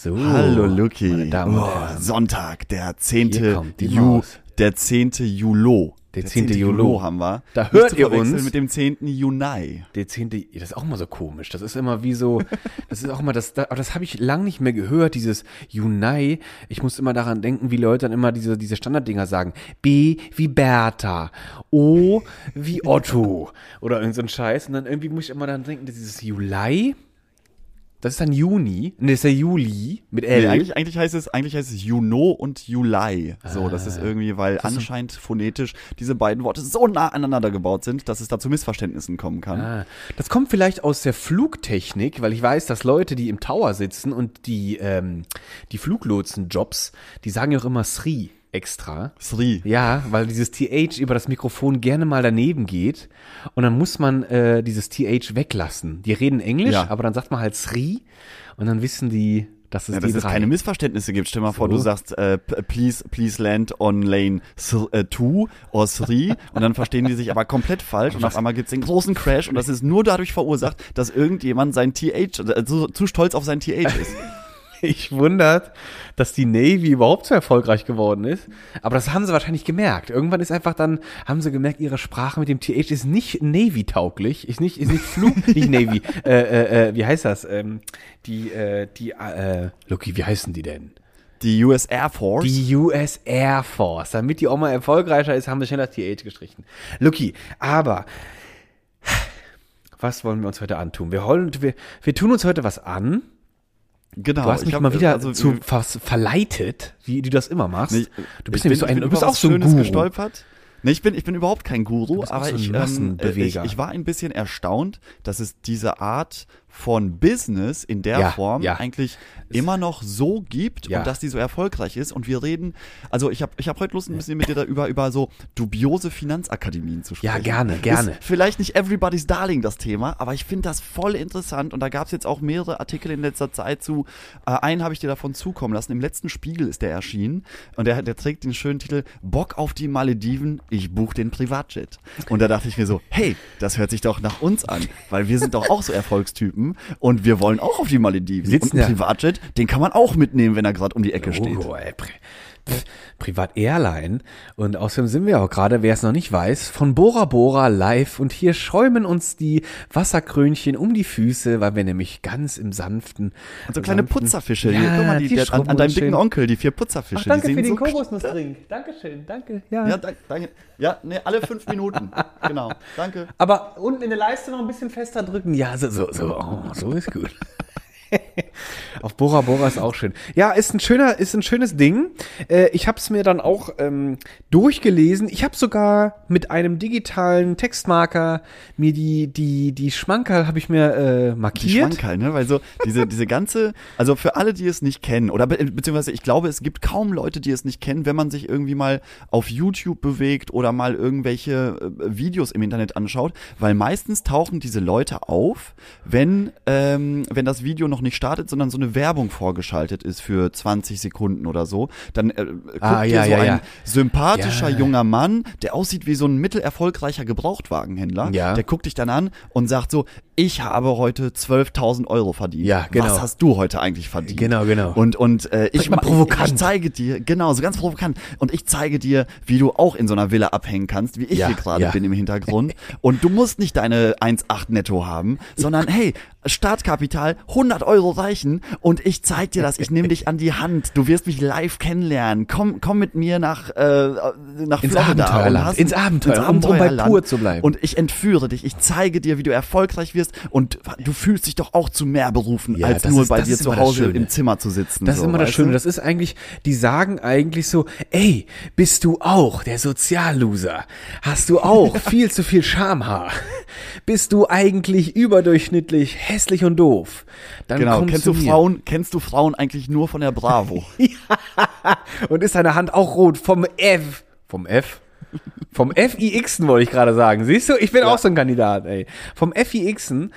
So, Hallo Luki. Oh. Sonntag, der Hier 10. kommt die Ju, Maus. der 10. Julo. Der 10. Julo. Julo haben wir. Da hört ihr uns. mit dem 10. Junai. Der zehnte, das ist auch immer so komisch. Das ist immer wie so, das ist auch immer das, das, aber das habe ich lang nicht mehr gehört, dieses Junai. Ich muss immer daran denken, wie Leute dann immer diese, diese Standarddinger sagen. B wie Bertha. O wie Otto. Oder irgend so ein Scheiß. Und dann irgendwie muss ich immer daran denken, dieses Juli. Das ist dann Juni. Ne, das ist der Juli mit L. Nee, eigentlich, eigentlich heißt es, eigentlich heißt es Juno und Juli. So, das Ah. ist irgendwie, weil anscheinend phonetisch diese beiden Worte so nah aneinander gebaut sind, dass es da zu Missverständnissen kommen kann. Ah, das kommt vielleicht aus der Flugtechnik, weil ich weiß, dass Leute, die im Tower sitzen und die, ähm, die Fluglotsen-Jobs, die sagen ja auch immer Sri extra. Sri. Ja, weil dieses TH über das Mikrofon gerne mal daneben geht und dann muss man äh, dieses TH weglassen. Die reden Englisch, Ja. aber dann sagt man halt Sri und dann wissen die, dass es Ja, dass es keine Missverständnisse gibt. Stell mal vor, So. du sagst, äh, please, please land on lane 2 or 3 und dann verstehen die sich aber komplett falsch und auf einmal gibt's den großen Crash und das ist nur dadurch verursacht, dass irgendjemand sein TH, äh, zu, zu stolz auf sein TH ist. Ich wundert, dass die Navy überhaupt so erfolgreich geworden ist. Aber das haben sie wahrscheinlich gemerkt. Irgendwann ist einfach dann, haben sie gemerkt, ihre Sprache mit dem TH ist nicht Navy-tauglich, ist nicht, ist nicht Flug, nicht Navy. Äh, äh, äh, wie heißt das? Ähm, die, äh, die, äh, Lucky, wie heißen die denn? Die US Air Force. Die US Air Force. Damit die auch mal erfolgreicher ist, haben sie schnell das TH gestrichen. Lucky, aber was wollen wir uns heute antun? Wir, wollen, wir, wir tun uns heute was an. Genau. Du hast ich mich hab, mal wieder also, zu verleitet, wie du das immer machst. Nee, du bist ich nämlich so ein, du bist auch so ein Schönes Guru. gestolpert. Nee, ich bin, ich bin überhaupt kein Guru, aber so ich, ähm, Massenbeweger. ich, ich war ein bisschen erstaunt, dass es diese Art von Business in der Ja, Form ja. eigentlich immer noch so gibt Ja. und dass die so erfolgreich ist. Und wir reden, also ich habe ich hab heute Lust, ein bisschen mit dir da über, über so dubiose Finanzakademien zu sprechen. Ja, gerne, gerne. Ist vielleicht nicht everybody's darling das Thema, aber ich finde das voll interessant und da gab es jetzt auch mehrere Artikel in letzter Zeit zu. Äh, einen habe ich dir davon zukommen lassen. Im letzten Spiegel ist der erschienen und der, der trägt den schönen Titel Bock auf die Malediven, ich buche den Privatjet. Und da dachte ich mir so, hey, das hört sich doch nach uns an, weil wir sind doch auch so Erfolgstypen und wir wollen auch auf die Malediven. sitzen Und ein ja- Privatjet, den kann man auch mitnehmen, wenn er gerade um die Ecke steht. Oh, ey, Pff, Privat Airline. Und außerdem sind wir auch gerade, wer es noch nicht weiß, von Bora Bora live. Und hier schäumen uns die Wasserkrönchen um die Füße, weil wir nämlich ganz im sanften. Und so kleine sanften- Putzerfische. Ja, Hier, guck mal, die, die der, an, an deinem dicken. Onkel, die vier Putzerfische. Ach, danke die für den so Kokosnussdrink. Dankeschön, danke. Ja. Ja, danke. danke. Ja, nee, alle fünf Minuten. genau. Danke. Aber unten in der Leiste noch ein bisschen fester drücken. Ja, so, so, so, oh, so ist gut. Auf Bora Bora ist auch schön. Ja, ist ein schöner, ist ein schönes Ding. Äh, ich habe es mir dann auch ähm, durchgelesen. Ich habe sogar mit einem digitalen Textmarker mir die die die Schmankerl habe ich mir äh, Die markiert. Schmankerl, ne? Weil so diese, diese ganze, also für alle, die es nicht kennen, oder be beziehungsweise ich glaube, es gibt kaum Leute, die es nicht kennen, wenn man sich irgendwie mal auf YouTube bewegt oder mal irgendwelche äh, Videos im Internet anschaut, weil meistens tauchen diese Leute auf, wenn, ähm, wenn das Video noch nicht startet, sondern so eine Werbung vorgeschaltet ist für 20 Sekunden oder so. Dann äh, guckt Ah, dir ja, so ja, ein sympathischer junger Mann, der aussieht wie so ein mittelerfolgreicher Gebrauchtwagenhändler, der guckt dich dann an und sagt so, ich habe heute 12.000 Euro verdient. Ja, genau. Was hast du heute eigentlich verdient? Genau, genau. Und, und äh, ich, ich zeige dir, genau, so ganz provokant. Und ich zeige dir, wie du auch in so einer Villa abhängen kannst, wie ich Ja, hier gerade ja. bin im Hintergrund. Und du musst nicht deine 1,8 netto haben, sondern hey, Startkapital 100 Euro reichen und ich zeig dir das. Ich nehme dich an die Hand. Du wirst mich live kennenlernen. Komm, komm mit mir nach, äh, nach Ins Florida. Abenteuerland. Ins Abenteuer, um- um bei Abenteuerland. pur zu bleiben. Und ich entführe dich. Ich zeige dir, wie du erfolgreich wirst und du fühlst dich doch auch zu mehr berufen, Ja, als nur ist- bei dir ist zu Hause im Zimmer zu sitzen. Das ist so, immer das Schöne. du? Das ist eigentlich, die sagen eigentlich so, ey, bist du auch der Sozialloser? Hast du auch viel zu viel Schamhaar? Bist du eigentlich überdurchschnittlich hässlich und doof? Dann Genau, kennst du. Frauen, kennst du Frauen eigentlich nur von der Bravo? Und ist deine Hand auch rot vom F. Vom F? Vom FIXen wollte ich gerade sagen. Siehst du, ich bin auch so ein Kandidat, ey. Vom FIXen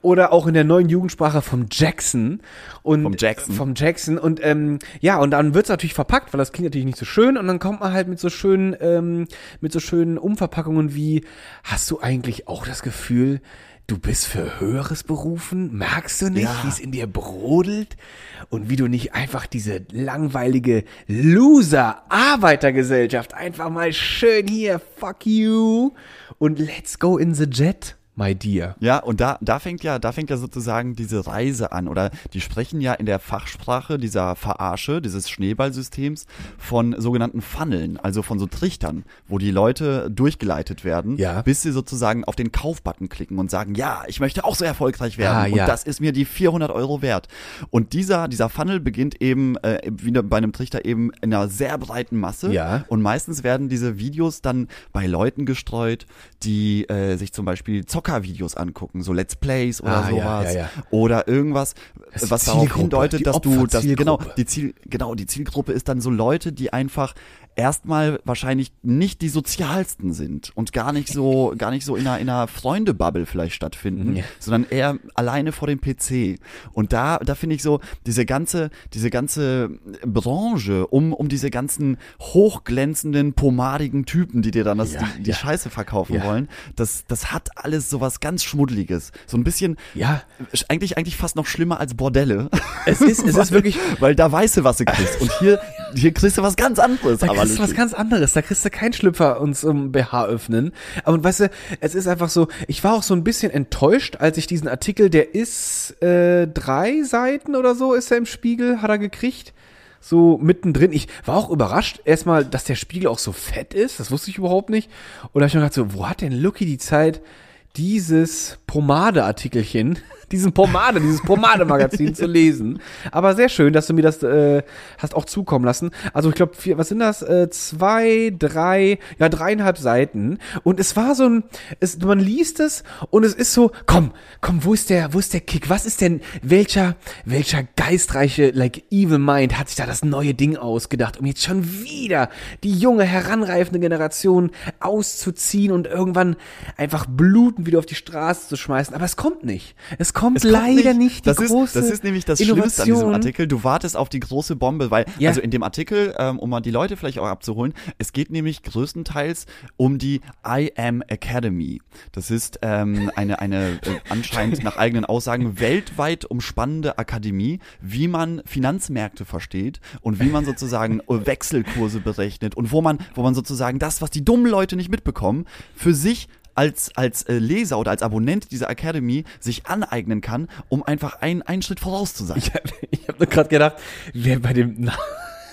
oder auch in der neuen Jugendsprache vom Jackson und Vom Jackson. vom Jackson und ähm, ja und dann wird's natürlich verpackt, weil das klingt natürlich nicht so schön und dann kommt man halt mit so schönen ähm, mit so schönen Umverpackungen wie hast du eigentlich auch das Gefühl du bist für Höheres berufen? Merkst du nicht, Ja. wie es in dir brodelt? Und wie du nicht einfach diese langweilige Loser-Arbeitergesellschaft einfach mal schön hier, fuck you und let's go in the jet, my dear. Ja, und da, da fängt ja, da fängt ja sozusagen diese Reise an. Oder die sprechen ja in der Fachsprache dieser Verarsche, dieses Schneeballsystems von sogenannten Funneln, also von so Trichtern, wo die Leute durchgeleitet werden, Ja. bis sie sozusagen auf den Kaufbutton klicken und sagen, ja, ich möchte auch so erfolgreich werden. Ah, und ja. das ist mir die 400 Euro wert. Und dieser, dieser Funnel beginnt eben, äh, wie bei einem Trichter eben in einer sehr breiten Masse. Ja. Und meistens werden diese Videos dann bei Leuten gestreut, die äh, sich zum Beispiel Zockervideos angucken, so Let's Plays oder Ah, sowas. ja, ja. Oder irgendwas, was darauf hindeutet, dass du, dass, genau, die Ziel, genau, die Zielgruppe ist dann so Leute, die einfach erstmal wahrscheinlich nicht die sozialsten sind und gar nicht so, gar nicht so in einer, in einer Freundebubble vielleicht stattfinden, Ja. sondern eher alleine vor dem PC. Und da, da finde ich so, diese ganze, diese ganze Branche um, um diese ganzen hochglänzenden, pomadigen Typen, die dir dann das, Ja, die, die ja. Scheiße verkaufen wollen, das, das hat alles so was ganz Schmuddeliges. So ein bisschen, Ja, eigentlich, eigentlich fast noch schlimmer als Bordelle. es ist, es ist wirklich, Weil da weißt du, was du kriegst. Und hier, hier kriegst du was ganz anderes. Aber kriegst du was ganz anderes. Da kriegst du keinen Schlüpfer und zum BH öffnen. Aber weißt du, es ist einfach so, ich war auch so ein bisschen enttäuscht, als ich diesen Artikel, der ist äh, drei Seiten oder so, ist er im Spiegel, hat er gekriegt. So mittendrin. Ich war auch überrascht, erstmal, dass der Spiegel auch so fett ist. Das wusste ich überhaupt nicht. Und da hab ich mir gedacht, so, wo hat denn Lucky die Zeit, dieses Pomade-Artikelchen, diesen Pomade, dieses Pomade-Magazin zu lesen. Aber sehr schön, dass du mir das äh, hast auch zukommen lassen. Also ich glaube, was sind das? Äh, zwei, drei, ja dreieinhalb Seiten. Und es war so ein, es, man liest es und es ist so, komm, komm, wo ist der, wo ist der Kick? Was ist denn, welcher, welcher geistreiche, like evil mind hat sich da das neue Ding ausgedacht, um jetzt schon wieder die junge, heranreifende Generation auszuziehen und irgendwann einfach blutend wieder auf die Straße zu schmeißen. Aber es kommt nicht. Es kommt Es kommt leider nicht, die das ist, große Das ist nämlich das Schlimmste an diesem Innovation. Artikel. Du wartest auf die große Bombe, weil, Ja. also in dem Artikel, ähm, um mal die Leute vielleicht auch abzuholen, es geht nämlich größtenteils um die I Am Academy. Das ist ähm, eine, eine äh, anscheinend nach eigenen Aussagen weltweit umspannende Akademie, wie man Finanzmärkte versteht und wie man sozusagen Wechselkurse berechnet und wo man, wo man sozusagen das, was die dummen Leute nicht mitbekommen, für sich als, als äh, Leser oder als Abonnent dieser Academy sich aneignen kann, um einfach ein, einen Schritt voraus zu sein. Ich habe ich hab nur gerade gedacht, wer bei dem, na-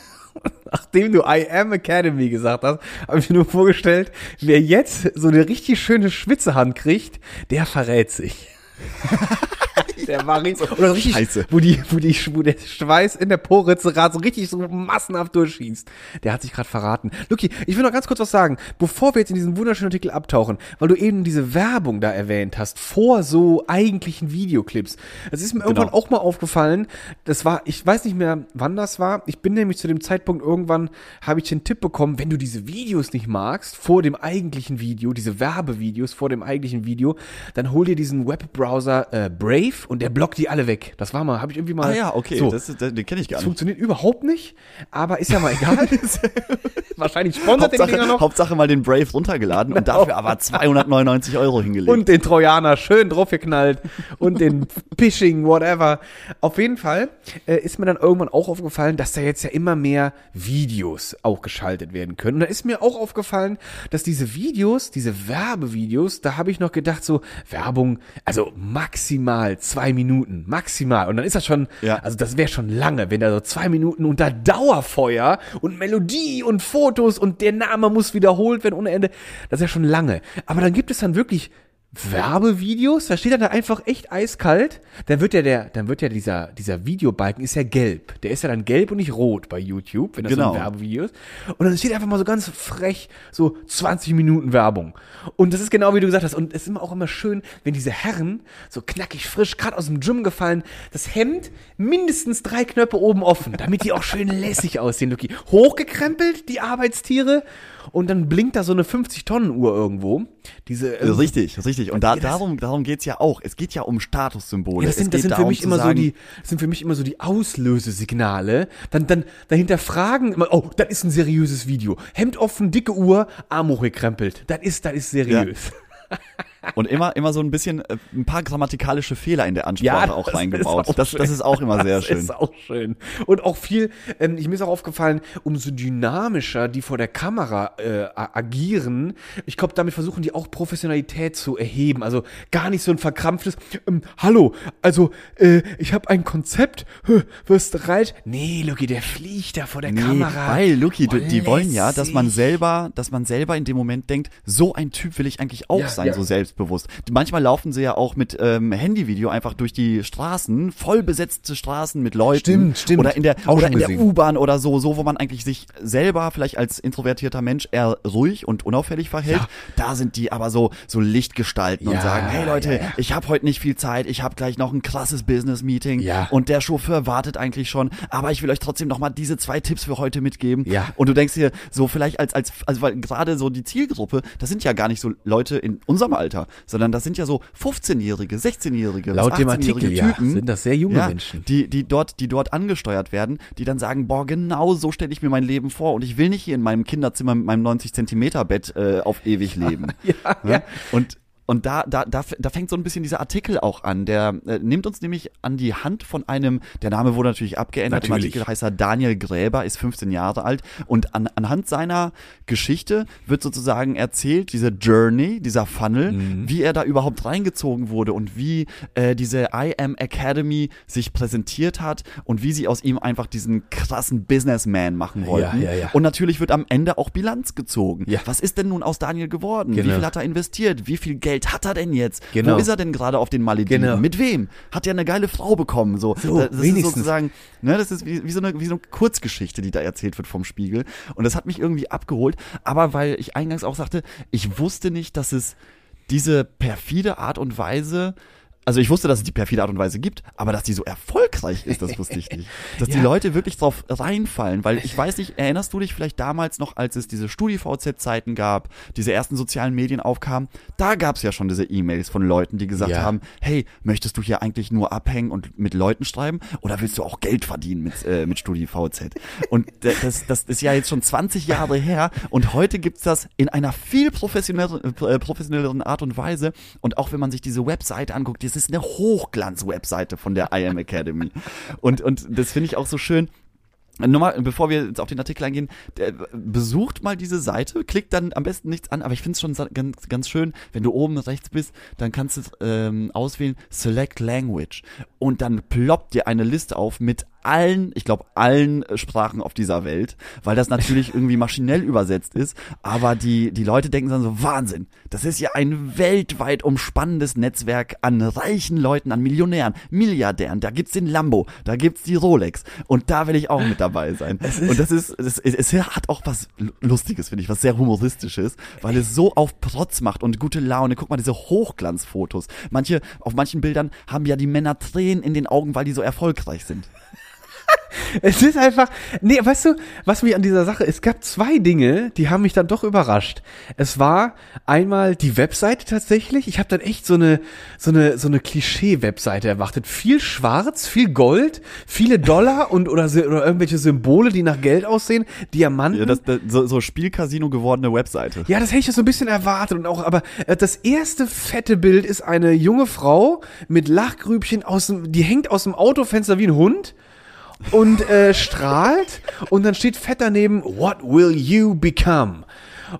nachdem du I am Academy gesagt hast, habe ich mir nur vorgestellt, wer jetzt so eine richtig schöne Schwitzehand kriegt, der verrät sich. der war richtig, oder richtig, Scheiße. wo die, wo die, wo der Schweiß in der Poritze gerade so richtig so massenhaft durchschießt. Der hat sich gerade verraten. Luki, ich will noch ganz kurz was sagen, bevor wir jetzt in diesen wunderschönen Artikel abtauchen, weil du eben diese Werbung da erwähnt hast, vor so eigentlichen Videoclips. Es ist mir irgendwann Genau. auch mal aufgefallen, das war, ich weiß nicht mehr, wann das war. Ich bin nämlich zu dem Zeitpunkt irgendwann, habe ich den Tipp bekommen, wenn du diese Videos nicht magst, vor dem eigentlichen Video, diese Werbevideos vor dem eigentlichen Video, dann hol dir diesen Webbrowser äh, Brave und der blockt die alle weg. Das war mal, habe ich irgendwie mal. Ah ja, okay, So. das, ist- den kenne ich gar Das nicht. funktioniert überhaupt nicht, aber ist ja mal egal. Wahrscheinlich sponsert den Dinger Hauptsache, noch. Hauptsache mal den Brave runtergeladen und dafür aber 299 Euro hingelegt. Und den Trojaner schön draufgeknallt und den Phishing, whatever. Auf jeden Fall äh, ist mir dann irgendwann auch aufgefallen, dass da jetzt ja immer mehr Videos auch geschaltet werden können. Und da ist mir auch aufgefallen, dass diese Videos, diese Werbevideos, da habe ich noch gedacht, so Werbung, also maximal zwei Minuten, maximal. Und dann ist das schon, Ja. also das wäre schon lange, wenn da so zwei Minuten unter Dauerfeuer und Melodie und Fotos und der Name muss wiederholt werden ohne Ende. Das ist ja schon lange. Aber dann gibt es dann wirklich Werbevideos, da steht dann da einfach echt eiskalt, dann wird ja der, dann wird ja dieser, dieser Videobalken ist ja gelb. Der ist ja dann gelb und nicht rot bei YouTube, wenn das so Genau. ein Werbevideo ist. Und dann steht einfach mal so ganz frech, so 20 Minuten Werbung. Und das ist genau wie du gesagt hast. Und es ist immer auch immer schön, wenn diese Herren so knackig frisch, gerade aus dem Gym gefallen, das Hemd mindestens drei Knöpfe oben offen, damit die auch schön lässig aussehen, Luki. Hochgekrempelt, die Arbeitstiere. Und dann blinkt da so eine 50-Tonnen-Uhr irgendwo. Diese, ähm, Richtig, richtig. Und da, Ja, darum, darum geht's ja auch. Es geht ja um Statussymbole. Ja, das sind, das sind für mich immer so die, das sind für mich immer so die Auslösesignale. Dann, dann, dahinter fragen immer, oh, das ist ein seriöses Video. Hemd offen, dicke Uhr, Arm hochgekrempelt. Das ist, das ist seriös. Und immer, immer so ein bisschen, äh, ein paar grammatikalische Fehler in der Ansprache Ja, auch das reingebaut. auch das, das ist auch immer sehr das schön. ist auch schön. Und auch viel, ähm, ich mir ist auch aufgefallen, umso dynamischer die vor der Kamera äh, agieren, ich glaube, damit versuchen die auch Professionalität zu erheben. Also gar nicht so ein verkrampftes, ähm, hallo, also äh, ich habe ein Konzept, wirst du bereit? Nee, Lucky, der fliegt da vor der Nee, Kamera. weil, Luki, du, die wollen ja, dass man selber, dass man selber in dem Moment denkt, so ein Typ will ich eigentlich auch Ja, sein, ja. so selbstbewusst. Manchmal laufen sie ja auch mit ähm, Handyvideo einfach durch die Straßen, voll besetzte Straßen mit Leuten. Stimmt, stimmt. Oder in der, Auch oder der. U-Bahn oder so, so, wo man eigentlich sich selber vielleicht als introvertierter Mensch eher ruhig und unauffällig verhält. Ja. Da sind die aber so, so Lichtgestalten und Ja, sagen, hey Leute, ja, ich habe heute nicht viel Zeit, ich habe gleich noch ein krasses Business-Meeting Ja. und der Chauffeur wartet eigentlich schon, aber ich will euch trotzdem noch mal diese zwei Tipps für heute mitgeben. Ja. Und du denkst dir, so vielleicht als, als, also weil gerade so die Zielgruppe, das sind ja gar nicht so Leute in unserem Alter, sondern das sind ja so 15-Jährige, 16-Jährige, bis Laut dem 18-jährige Artikel, ja, Typen. sind das sehr junge ja, Menschen. Die, die dort, die dort angesteuert werden, die dann sagen, boah, genau so stelle ich mir mein Leben vor und ich will nicht hier in meinem Kinderzimmer mit meinem 90 Zentimeter Bett äh, auf ewig leben. Ja, ja. Und und da, da, da, da fängt so ein bisschen dieser Artikel auch an. Der äh, nimmt uns nämlich an die Hand von einem, der Name wurde natürlich abgeändert. Natürlich. Im Artikel heißt er Daniel Gräber, ist 15 Jahre alt. Und an, anhand seiner Geschichte wird sozusagen erzählt, diese Journey, dieser Funnel, Mhm. wie er da überhaupt reingezogen wurde und wie äh, diese I Am Academy sich präsentiert hat und wie sie aus ihm einfach diesen krassen Businessman machen wollten. ja, ja. Und natürlich wird am Ende auch Bilanz gezogen. Ja. Was ist denn nun aus Daniel geworden? Wie Genau. viel hat er investiert? Wie viel Geld hat er denn jetzt? Genau. Wo ist er denn gerade auf den Malediven? Genau. Mit wem? Hat er eine geile Frau bekommen? So, So, das ist wenigstens. sozusagen, ne, das ist wie, wie, so eine, wie so eine Kurzgeschichte, die da erzählt wird vom Spiegel. Und das hat mich irgendwie abgeholt. Aber weil ich eingangs auch sagte, ich wusste nicht, dass es diese perfide Art und Weise also ich wusste, dass es die perfide Art und Weise gibt, aber dass die so erfolgreich ist, das wusste ich nicht. Dass die Ja. Leute wirklich drauf reinfallen, weil ich weiß nicht, erinnerst du dich vielleicht damals noch, als es diese StudiVZ-Zeiten gab, diese ersten sozialen Medien aufkamen, da gab es ja schon diese E-Mails von Leuten, die gesagt Ja. haben, hey, möchtest du hier eigentlich nur abhängen und mit Leuten schreiben oder willst du auch Geld verdienen mit, äh, mit StudiVZ? Und das, das ist ja jetzt schon 20 Jahre her und heute gibt's das in einer viel professionelleren, äh, professionelleren Art und Weise und auch wenn man sich diese Webseite anguckt, das ist eine Hochglanz-Webseite von der I Am Academy. Und, und das finde ich auch so schön, Nochmal, bevor wir jetzt auf den Artikel eingehen, der, besucht mal diese Seite, klickt dann am besten nichts an, aber ich finde es schon ganz, ganz schön, wenn du oben rechts bist, dann kannst du ähm, auswählen Select Language und dann ploppt dir eine Liste auf mit allen, ich glaube allen äh, Sprachen auf dieser Welt, weil das natürlich irgendwie maschinell übersetzt ist, aber die, die Leute denken dann so, Wahnsinn, das ist ja ein weltweit umspannendes Netzwerk an reichen Leuten, an Millionären, Milliardären, da gibt's den Lambo, da gibt's die Rolex und da will ich auch mit dabei sein. Und das ist, es, es hat auch was Lustiges, finde ich, was sehr Humoristisches, weil es so auf Protz macht und gute Laune. Guck mal, diese Hochglanzfotos. Manche, auf manchen Bildern haben ja die Männer Tränen in den Augen, weil die so erfolgreich sind. Es ist einfach, nee, weißt du, was mich an dieser Sache, es gab zwei Dinge, die haben mich dann doch überrascht. Es war einmal die Webseite tatsächlich. Ich habe dann echt so eine, so eine, so eine Klischee-Webseite erwartet. Viel Schwarz, viel Gold, viele Dollar und oder, oder irgendwelche Symbole, die nach Geld aussehen, Diamanten. Ja, das, das, so, so Spielcasino gewordene Webseite. Ja, das hätte ich so ein bisschen erwartet und auch, aber äh, das erste fette Bild ist eine junge Frau mit Lachgrübchen aus dem, die hängt aus dem Autofenster wie ein Hund und äh, strahlt und dann steht fett daneben, what will you become?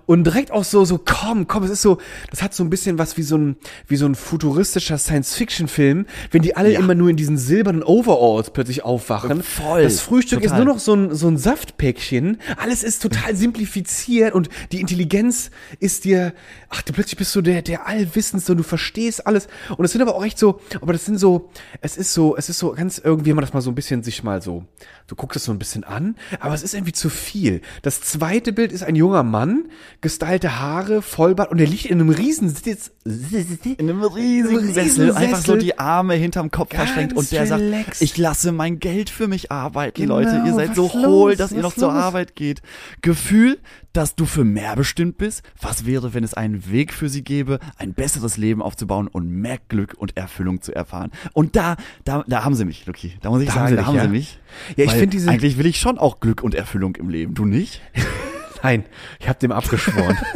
Und direkt auch so, so, komm, komm, es ist so, das hat so ein bisschen was wie so ein, wie so ein futuristischer Science-Fiction-Film, wenn die alle Ja. immer nur in diesen silbernen Overalls plötzlich aufwachen. Voll, Das Frühstück total. ist nur noch so ein, so ein Saftpäckchen. Alles ist total simplifiziert und die Intelligenz ist dir, ach, du plötzlich bist du der, der Allwissendste und du verstehst alles. Und es sind aber auch echt so, aber das sind so, es ist so, es ist so ganz irgendwie, wenn man das mal so ein bisschen sich mal so, du guckst es so ein bisschen an, aber es ist irgendwie zu viel. Das zweite Bild ist ein junger Mann, gestylte Haare, Vollbart und der liegt in einem riesen Sitz. In einem riesigen riesen Sessel, einfach so die Arme hinterm Kopf Ganz verschränkt und der relaxed. sagt, ich lasse mein Geld für mich arbeiten, Genau, Leute. Ihr seid was so los? hohl, dass ihr noch zur los? Arbeit geht. Gefühl, dass du für mehr bestimmt bist. Was wäre, wenn es einen Weg für sie gäbe, ein besseres Leben aufzubauen und mehr Glück und Erfüllung zu erfahren? Und da, da, da haben sie mich, Lucky. Da muss ich Da haben sagen, sie da dich, haben ja? sie mich. Ja, ich finde diese- Eigentlich will ich schon auch Glück und Erfüllung im Leben. Du nicht? Nein, ich habe dem abgeschworen.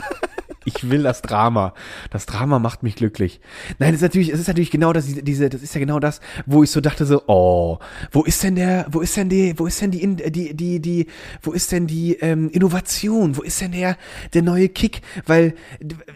Ich will das Drama. Das Drama macht mich glücklich. Nein, es ist natürlich, es ist natürlich genau das, diese, das ist ja genau das, wo ich so dachte so, oh, wo ist denn der, wo ist denn die, wo ist denn die, die, die, die, wo ist denn die ähm, Innovation? Wo ist denn der, der neue Kick? Weil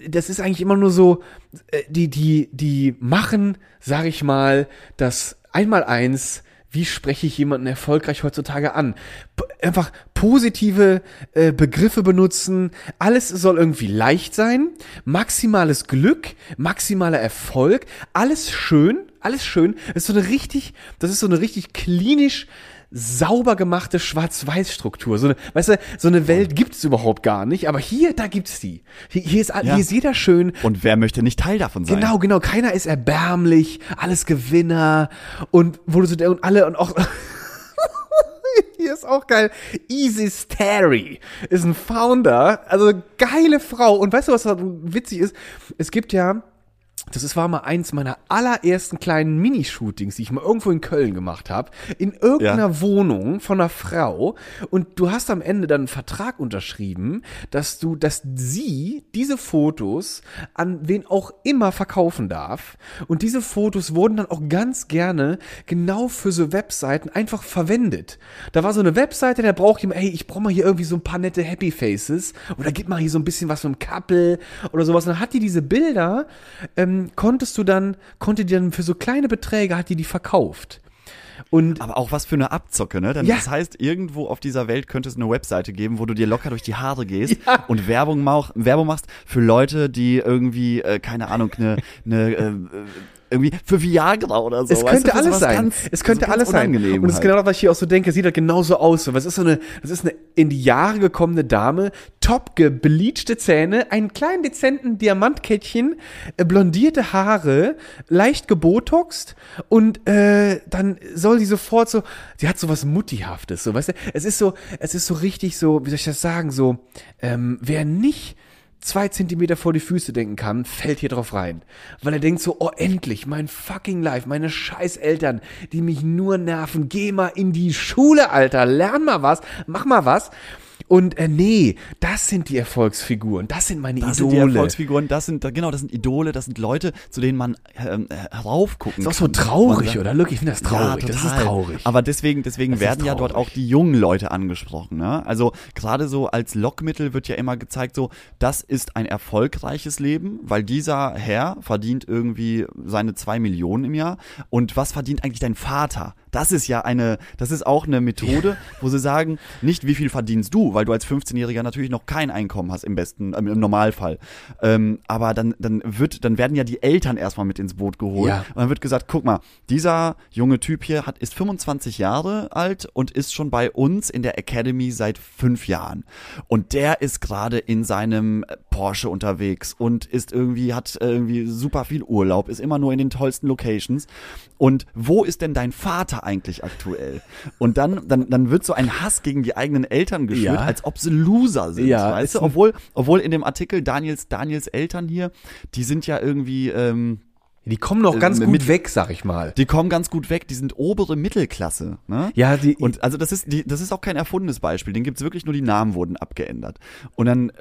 das ist eigentlich immer nur so, äh, die, die, die machen, sag ich mal, das Einmaleins wie spreche ich jemanden erfolgreich heutzutage an? P einfach positive äh, Begriffe benutzen. Alles soll irgendwie leicht sein. Maximales Glück, maximaler Erfolg. Alles schön, alles schön. Das ist so eine richtig, das ist so eine richtig klinisch sauber gemachte Schwarz-Weiß-Struktur. So eine, weißt du, so eine Welt gibt es überhaupt gar nicht, aber hier, da gibt's die. Hier, hier, ist, ja. hier ist jeder schön. Und wer möchte nicht Teil davon sein? Genau, genau. Keiner ist erbärmlich, alles Gewinner und wo du so, und alle und auch, hier ist auch geil. Easy Starry ist ein Founder, also geile Frau. Und weißt du, was witzig ist? Es gibt ja das ist, war mal eins meiner allerersten kleinen Minishootings, die ich mal irgendwo in Köln gemacht habe, in irgendeiner ja. Wohnung von einer Frau. Und du hast am Ende dann einen Vertrag unterschrieben, dass du, dass sie diese Fotos an wen auch immer verkaufen darf. Und diese Fotos wurden dann auch ganz gerne genau für so Webseiten einfach verwendet. Da war so eine Webseite, der braucht jemand, ey, ich brauche mal hier irgendwie so ein paar nette Happy Faces oder gib mal hier so ein bisschen was mit dem Couple oder sowas. Und dann hat die diese Bilder ähm, ähm, konntest du dann, konnte die dann für so kleine Beträge, hat die die verkauft. Und aber auch was für eine Abzocke, ne? Denn ja. das heißt, irgendwo auf dieser Welt könnte es eine Webseite geben, wo du dir locker durch die Haare gehst ja. und Werbung, mach, Werbung machst für Leute, die irgendwie, äh, keine Ahnung, eine, eine äh, irgendwie für Viagra oder so. Es könnte du, alles sein. Ganz, es könnte alles sein. Und das ist halt. genau das, was ich hier auch so denke. Sieht halt genauso aus. Was ist so eine, das ist eine in die Jahre gekommene Dame, top gebleachte Zähne, einen kleinen dezenten Diamantkettchen, äh, blondierte Haare, leicht gebotoxt und äh, dann soll sie sofort so, sie hat so was Muttihaftes, so, weißt du, es ist so, es ist so richtig so, wie soll ich das sagen, so, ähm, wer nicht zwei Zentimeter vor die Füße denken kann, fällt hier drauf rein. Weil er denkt so, oh endlich, mein fucking Life, meine scheiß Eltern, die mich nur nerven, geh mal in die Schule, Alter, lern mal was, mach mal was. Und äh, nee, das sind die Erfolgsfiguren, das sind meine das Idole. Das sind die Erfolgsfiguren, das sind, genau, das sind Idole, das sind Leute, zu denen man ähm, heraufgucken kann. Ist auch so traurig, oder? Look, ich finde das traurig, ja, das ist traurig. Aber deswegen, deswegen werden ja dort auch die jungen Leute angesprochen, ne? Also gerade so als Lockmittel wird ja immer gezeigt, so, das ist ein erfolgreiches Leben, weil dieser Herr verdient irgendwie seine zwei Millionen im Jahr. Und was verdient eigentlich dein Vater? Das ist ja eine, das ist auch eine Methode, wo sie sagen, nicht wie viel verdienst du, weil du als 15-Jähriger natürlich noch kein Einkommen hast im besten, im Normalfall. Ähm, aber dann, dann wird, dann werden ja die Eltern erstmal mit ins Boot geholt. Ja. Und dann wird gesagt, guck mal, dieser junge Typ hier hat, ist 25 Jahre alt und ist schon bei uns in der Academy seit fünf Jahren. Und der ist gerade in seinem Porsche unterwegs und ist irgendwie, hat irgendwie super viel Urlaub, ist immer nur in den tollsten Locations. Und wo ist denn dein Vater eigentlich aktuell? Und dann, dann, dann wird so ein Hass gegen die eigenen Eltern geschürt, ja. als ob sie Loser sind. Ja, weißt du? Obwohl, obwohl in dem Artikel Daniels, Daniels Eltern hier, die sind ja irgendwie, ähm, die kommen noch ganz äh, gut weg, sag ich mal. Die kommen ganz gut weg. Die sind obere Mittelklasse. Ne? Ja, die. Und also das ist, die, das ist auch kein erfundenes Beispiel. Den gibt's wirklich nur die Namen wurden abgeändert. Und dann äh,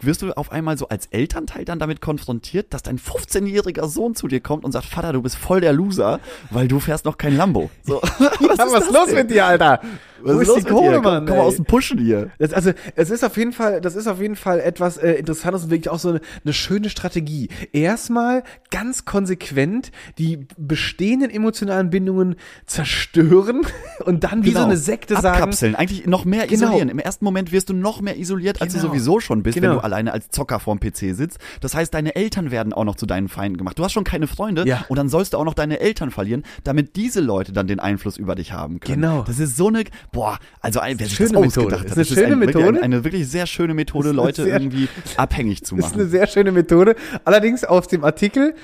wirst du auf einmal so als Elternteil dann damit konfrontiert, dass dein 15-jähriger Sohn zu dir kommt und sagt, Vater, du bist voll der Loser, weil du fährst noch kein Lambo. So, was, ja, was ist los denn? mit dir, Alter? Was Wo ist, ist die Kohle, Mann? Komm, komm aus dem Pushen hier. Das, also, es ist auf jeden Fall, das ist auf jeden Fall etwas äh, Interessantes und wirklich auch so eine, eine schöne Strategie. Erstmal ganz konsequent die bestehenden emotionalen Bindungen zerstören und dann wie genau. so eine Sekte sagen. Abkapseln, eigentlich noch mehr genau. isolieren. Im ersten Moment wirst du noch mehr isoliert, als genau. du sowieso schon bist, genau. wenn du alleine als Zocker vorm PC sitzt. Das heißt, deine Eltern werden auch noch zu deinen Feinden gemacht. Du hast schon keine Freunde ja. und dann sollst du auch noch deine Eltern verlieren, damit diese Leute dann den Einfluss über dich haben können. Genau. Das ist so eine, boah, also ein, wer sich schöne das Methode. Hat, ist eine schöne ein, Methode. Eine, eine, wirklich sehr schöne Methode, Leute sehr, irgendwie abhängig zu machen. Das ist eine sehr schöne Methode. Allerdings aus dem Artikel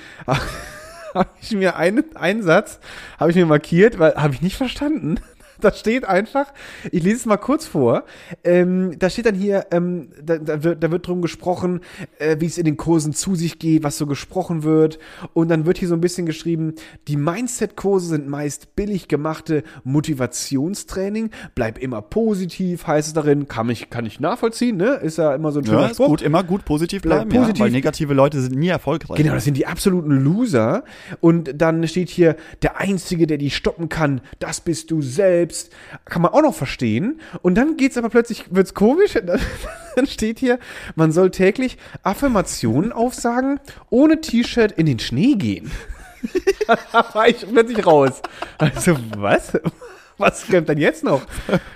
habe ich mir einen, einen Satz habe ich mir markiert, weil habe ich nicht verstanden. da steht einfach, ich lese es mal kurz vor, ähm, da steht dann hier, ähm, da, da, wird, da wird drum gesprochen, äh, wie es in den Kursen zu sich geht, was so gesprochen wird. Und dann wird hier so ein bisschen geschrieben, die Mindset-Kurse sind meist billig gemachte Motivationstraining, bleib immer positiv, heißt es darin, kann ich, kann ich nachvollziehen, ne? Ist ja immer so ein schöner Ja, Spruch. gut, immer gut positiv Bleib bleiben, positiv. Ja, weil negative Leute sind nie erfolgreich. Genau, das sind die absoluten Loser. Und dann steht hier, der Einzige, der die stoppen kann, das bist du selbst. Kann man auch noch verstehen. Und dann geht's aber plötzlich, wird's komisch. Dann steht hier, man soll täglich Affirmationen aufsagen, ohne T-Shirt in den Schnee gehen. da war ich plötzlich raus. Also, was? Was kommt denn jetzt noch?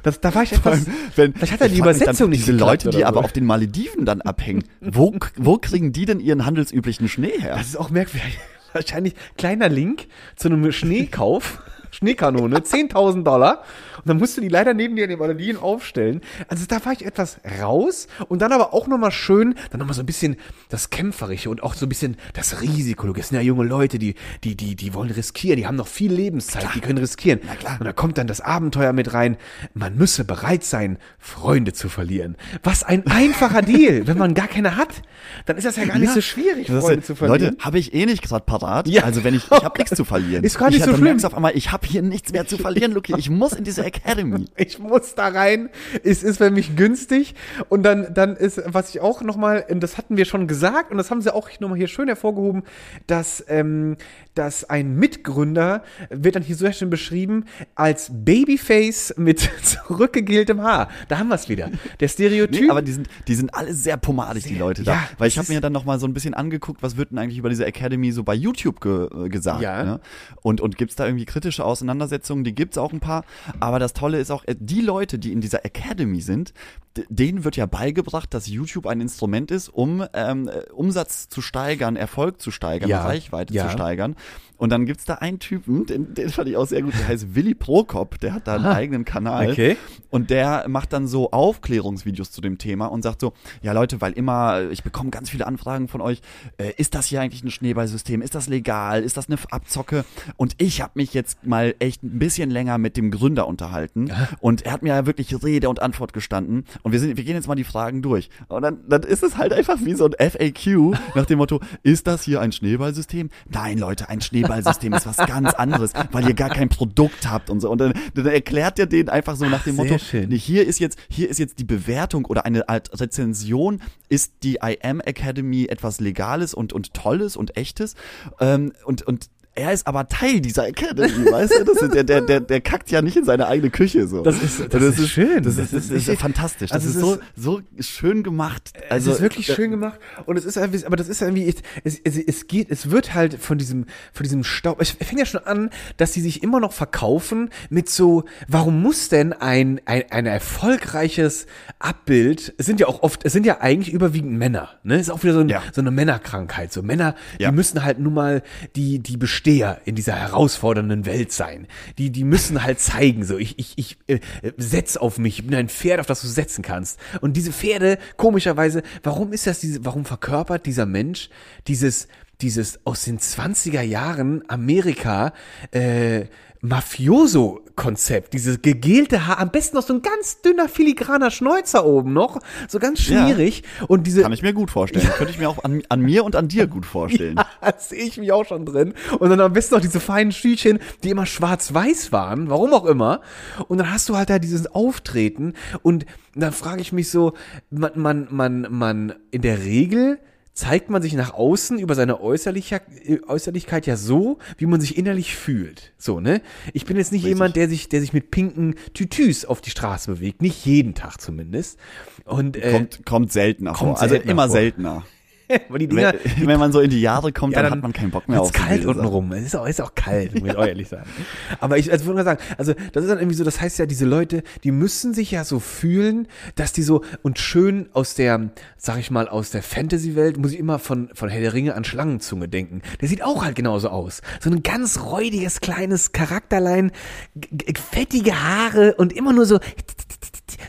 Das, da war ich etwas. Wenn, Vielleicht hat er die ich frag mich Übersetzung nicht Diese Leute, die aber auf den Malediven dann abhängen, wo, wo kriegen die denn ihren handelsüblichen Schnee her? Das ist auch merkwürdig. Wahrscheinlich kleiner Link zu einem Schneekauf. Schneekanone, 10.000 Dollar. Und dann musst du die leider neben dir in den Malediven aufstellen. Also da war ich etwas raus und dann aber auch nochmal schön, dann nochmal so ein bisschen das Kämpferische und auch so ein bisschen das Risiko. Das sind ja junge Leute, die, die, die, die wollen riskieren, die haben noch viel Lebenszeit, die können riskieren. Na klar. Und da kommt dann das Abenteuer mit rein. Man müsse bereit sein, Freunde zu verlieren. Was ein einfacher Deal. Wenn man gar keine hat, dann ist das ja gar nicht Ja, so schwierig, Freunde ist, zu verlieren. Leute, habe ich eh nicht gerade parat. Ja. Also wenn ich, ich habe nichts zu verlieren. Ist gar nicht ich, so schlimm. auf einmal, ich habe hier nichts mehr zu verlieren, Luki. Ich muss in diese Academy. ich muss da rein. Es ist für mich günstig. Und dann, dann ist, was ich auch nochmal, das hatten wir schon gesagt, und das haben sie auch nochmal hier schön hervorgehoben, dass, ähm, dass ein Mitgründer wird dann hier so schön beschrieben als Babyface mit zurückgegeltem Haar. Da haben wir es wieder. Der Stereotyp. Nee, aber die sind, die sind alle sehr pomadig, die Leute da. Ja, Weil ich habe mir dann noch mal so ein bisschen angeguckt, was wird denn eigentlich über diese Academy so bei YouTube ge äh, gesagt. Ja. Ne? Und, und gibt's da irgendwie kritische Auseinandersetzungen? Die gibt's auch ein paar. Aber das Tolle ist auch, äh, die Leute, die in dieser Academy sind, denen wird ja beigebracht, dass YouTube ein Instrument ist, um ähm, äh, Umsatz zu steigern, Erfolg zu steigern, Ja. Reichweite Ja. zu steigern. Und dann gibt's da einen Typen, den, den fand ich auch sehr gut, der heißt Willi Prokop, der hat da einen Aha. eigenen Kanal. Okay. Und der macht dann so Aufklärungsvideos zu dem Thema und sagt so, ja Leute, weil immer, ich bekomme ganz viele Anfragen von euch, äh, ist das hier eigentlich ein Schneeballsystem? Ist das legal? Ist das eine Abzocke? Und ich habe mich jetzt mal echt ein bisschen länger mit dem Gründer unterhalten und er hat mir ja wirklich Rede und Antwort gestanden und wir sind, wir gehen jetzt mal die Fragen durch. Und dann, dann ist es halt einfach wie so ein FAQ nach dem Motto, ist das hier ein Schneeballsystem? Nein, Leute, ein Schneeballsystem ist was ganz anderes, weil ihr gar kein Produkt habt und so. Und dann, dann erklärt er denen einfach so nach dem sehr Motto, nee, hier ist jetzt, hier ist jetzt die Bewertung oder eine Art Rezension, ist die IM Academy etwas Legales und, und Tolles und Echtes. Ähm, und, und er ist aber Teil dieser Academy, weißt du? Das ist, der, der, der, der kackt ja nicht in seine eigene Küche so. Das ist- Und das ist schön. Das, Das ist, das ist- ist, ich- fantastisch. Das also ist, es so, ist- so schön gemacht. Also, Also, es ist wirklich schön gemacht und es ist irgendwie, aber das ist irgendwie, es, es, es geht, es wird halt von diesem, von diesem Staub, es fängt ja schon an, dass sie sich immer noch verkaufen mit so, warum muss denn ein, ein, ein erfolgreiches Abbild, es sind ja auch oft, es sind ja eigentlich überwiegend Männer, ne, ist auch wieder so, ein, Ja. so eine Männerkrankheit, so Männer, Ja. die müssen halt nun mal die, die Besteher in dieser herausfordernden Welt sein, die, die müssen halt zeigen, so, ich, ich, ich äh, setz auf mich, ich bin ein Pferd, auf das du setzen kannst. Und diese Pferde, komischerweise, warum ist das diese, warum verkörpert dieser Mensch dieses, dieses aus den 20er Jahren Amerika, äh, Mafioso-Konzept, dieses gegelte Haar, am besten noch so ein ganz dünner, filigraner Schnäuzer oben noch, so ganz Ja. schmierig und diese, kann ich mir gut vorstellen. Könnte ich mir auch an, an mir und an dir gut vorstellen. da sehe ich mich auch schon drin. Und dann am besten noch diese feinen Stühlchen, die immer schwarz-weiß waren, warum auch immer. Und dann hast du halt da dieses Auftreten und dann frage ich mich so, man, man, man, man, in der Regel zeigt man sich nach außen über seine Äußerlichkeit, Äußerlichkeit ja so, wie man sich innerlich fühlt. So, ne? Ich bin jetzt nicht jemand, der sich, der sich mit pinken Tütüs auf die Straße bewegt. Nicht jeden Tag zumindest. Und, äh, Kommt, kommt seltener kommt vor. Also seltener immer vor. seltener. weil die Dinger, Wenn, wenn man so in die Jahre kommt, dann, hat man keinen Bock mehr auf so kalt diese unten rum. Es ist auch, ist auch kalt, muss ich auch ehrlich sagen. Aber ich, also würde mal sagen, also das ist dann irgendwie so, das heißt ja, diese Leute, die müssen sich ja so fühlen, dass die so und schön aus der, sag ich mal, aus der Fantasy-Welt muss ich immer von, von Herr der Ringe an Schlangenzunge denken. Der sieht auch halt genauso aus. So ein ganz räudiges, kleines Charakterlein, fettige Haare und immer nur so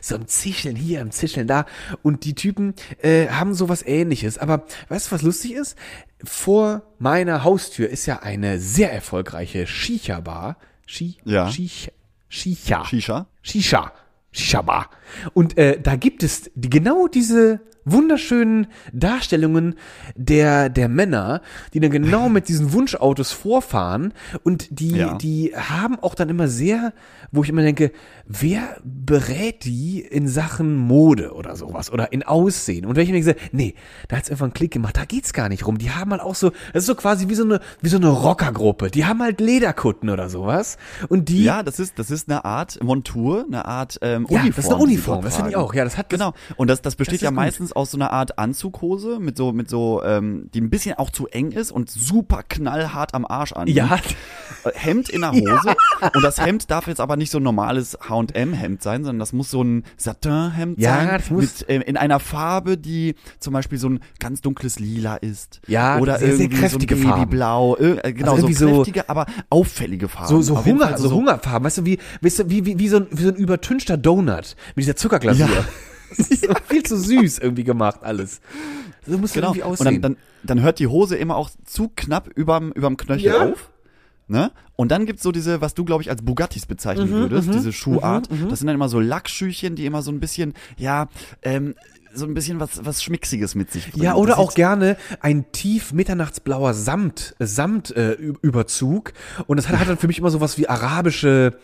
so am Zischeln hier, am Zischeln da. Und die Typen äh, haben sowas ähnliches. Aber weißt du, was lustig ist? Vor meiner Haustür ist ja eine sehr erfolgreiche Shisha-Bar. Shi Ja. Shisha Shisha. Shisha. Shisha. Shisha-Bar. Und äh, da gibt es die, genau diese wunderschönen Darstellungen der, der Männer, die dann genau mit diesen Wunschautos vorfahren und die, Ja. die haben auch dann immer sehr, wo ich immer denke, wer berät die in Sachen Mode oder sowas oder in Aussehen? Und wenn ich mir denke, nee, da hat's einfach einen Klick gemacht, da geht's gar nicht rum. Die haben halt auch so, das ist so quasi wie so eine, wie so eine Rockergruppe. Die haben halt Lederkutten oder sowas und die, Ja, das ist, das ist eine Art Montur, eine Art ähm, Ja, Uniform. das ist eine Uniform, das finde ich auch. Ja, das hat das- genau. Und das, das besteht ist ja gut. Aus so einer Art Anzughose mit so, mit so, ähm, die ein bisschen auch zu eng ist und super knallhart am Arsch an. ja, Hemd in der Hose. Und das Hemd darf jetzt aber nicht so ein normales H&M-Hemd sein, sondern das muss so ein Satin-Hemd Ja, sein. das muss- mit, äh, in einer Farbe, die zum Beispiel so ein ganz dunkles Lila ist. Ja, Oder sehr, sehr irgendwie kräftige so ein. Babyblau. Äh, genau, Also so irgendwie so- kräftige, aber auffällige Farben. so, so Hunger, Fall so, Hungerfarben, weißt du, wie, weißt du, wie, wie, wie so ein, wie so ein übertünchter Donut mit dieser Zuckerglasur. Ja. Das ist so viel zu süß irgendwie gemacht alles. So muss Genau. irgendwie Und aussehen. dann, dann, dann hört die Hose immer auch zu knapp überm, überm Knöchel Ja. auf. Ne? Und dann gibt's so diese, was du, glaube ich, als Bugattis Mhm, bezeichnen würdest, diese Schuhart. Das sind dann immer so Lackschüchen, die immer so ein bisschen, ja, ähm, so ein bisschen was, was Schmicksiges mit sich bringen. ja, oder Das auch gerne ein tief mitternachtsblauer Samt, äh, Samt äh. Und das hat, hat dann für mich immer sowas wie arabische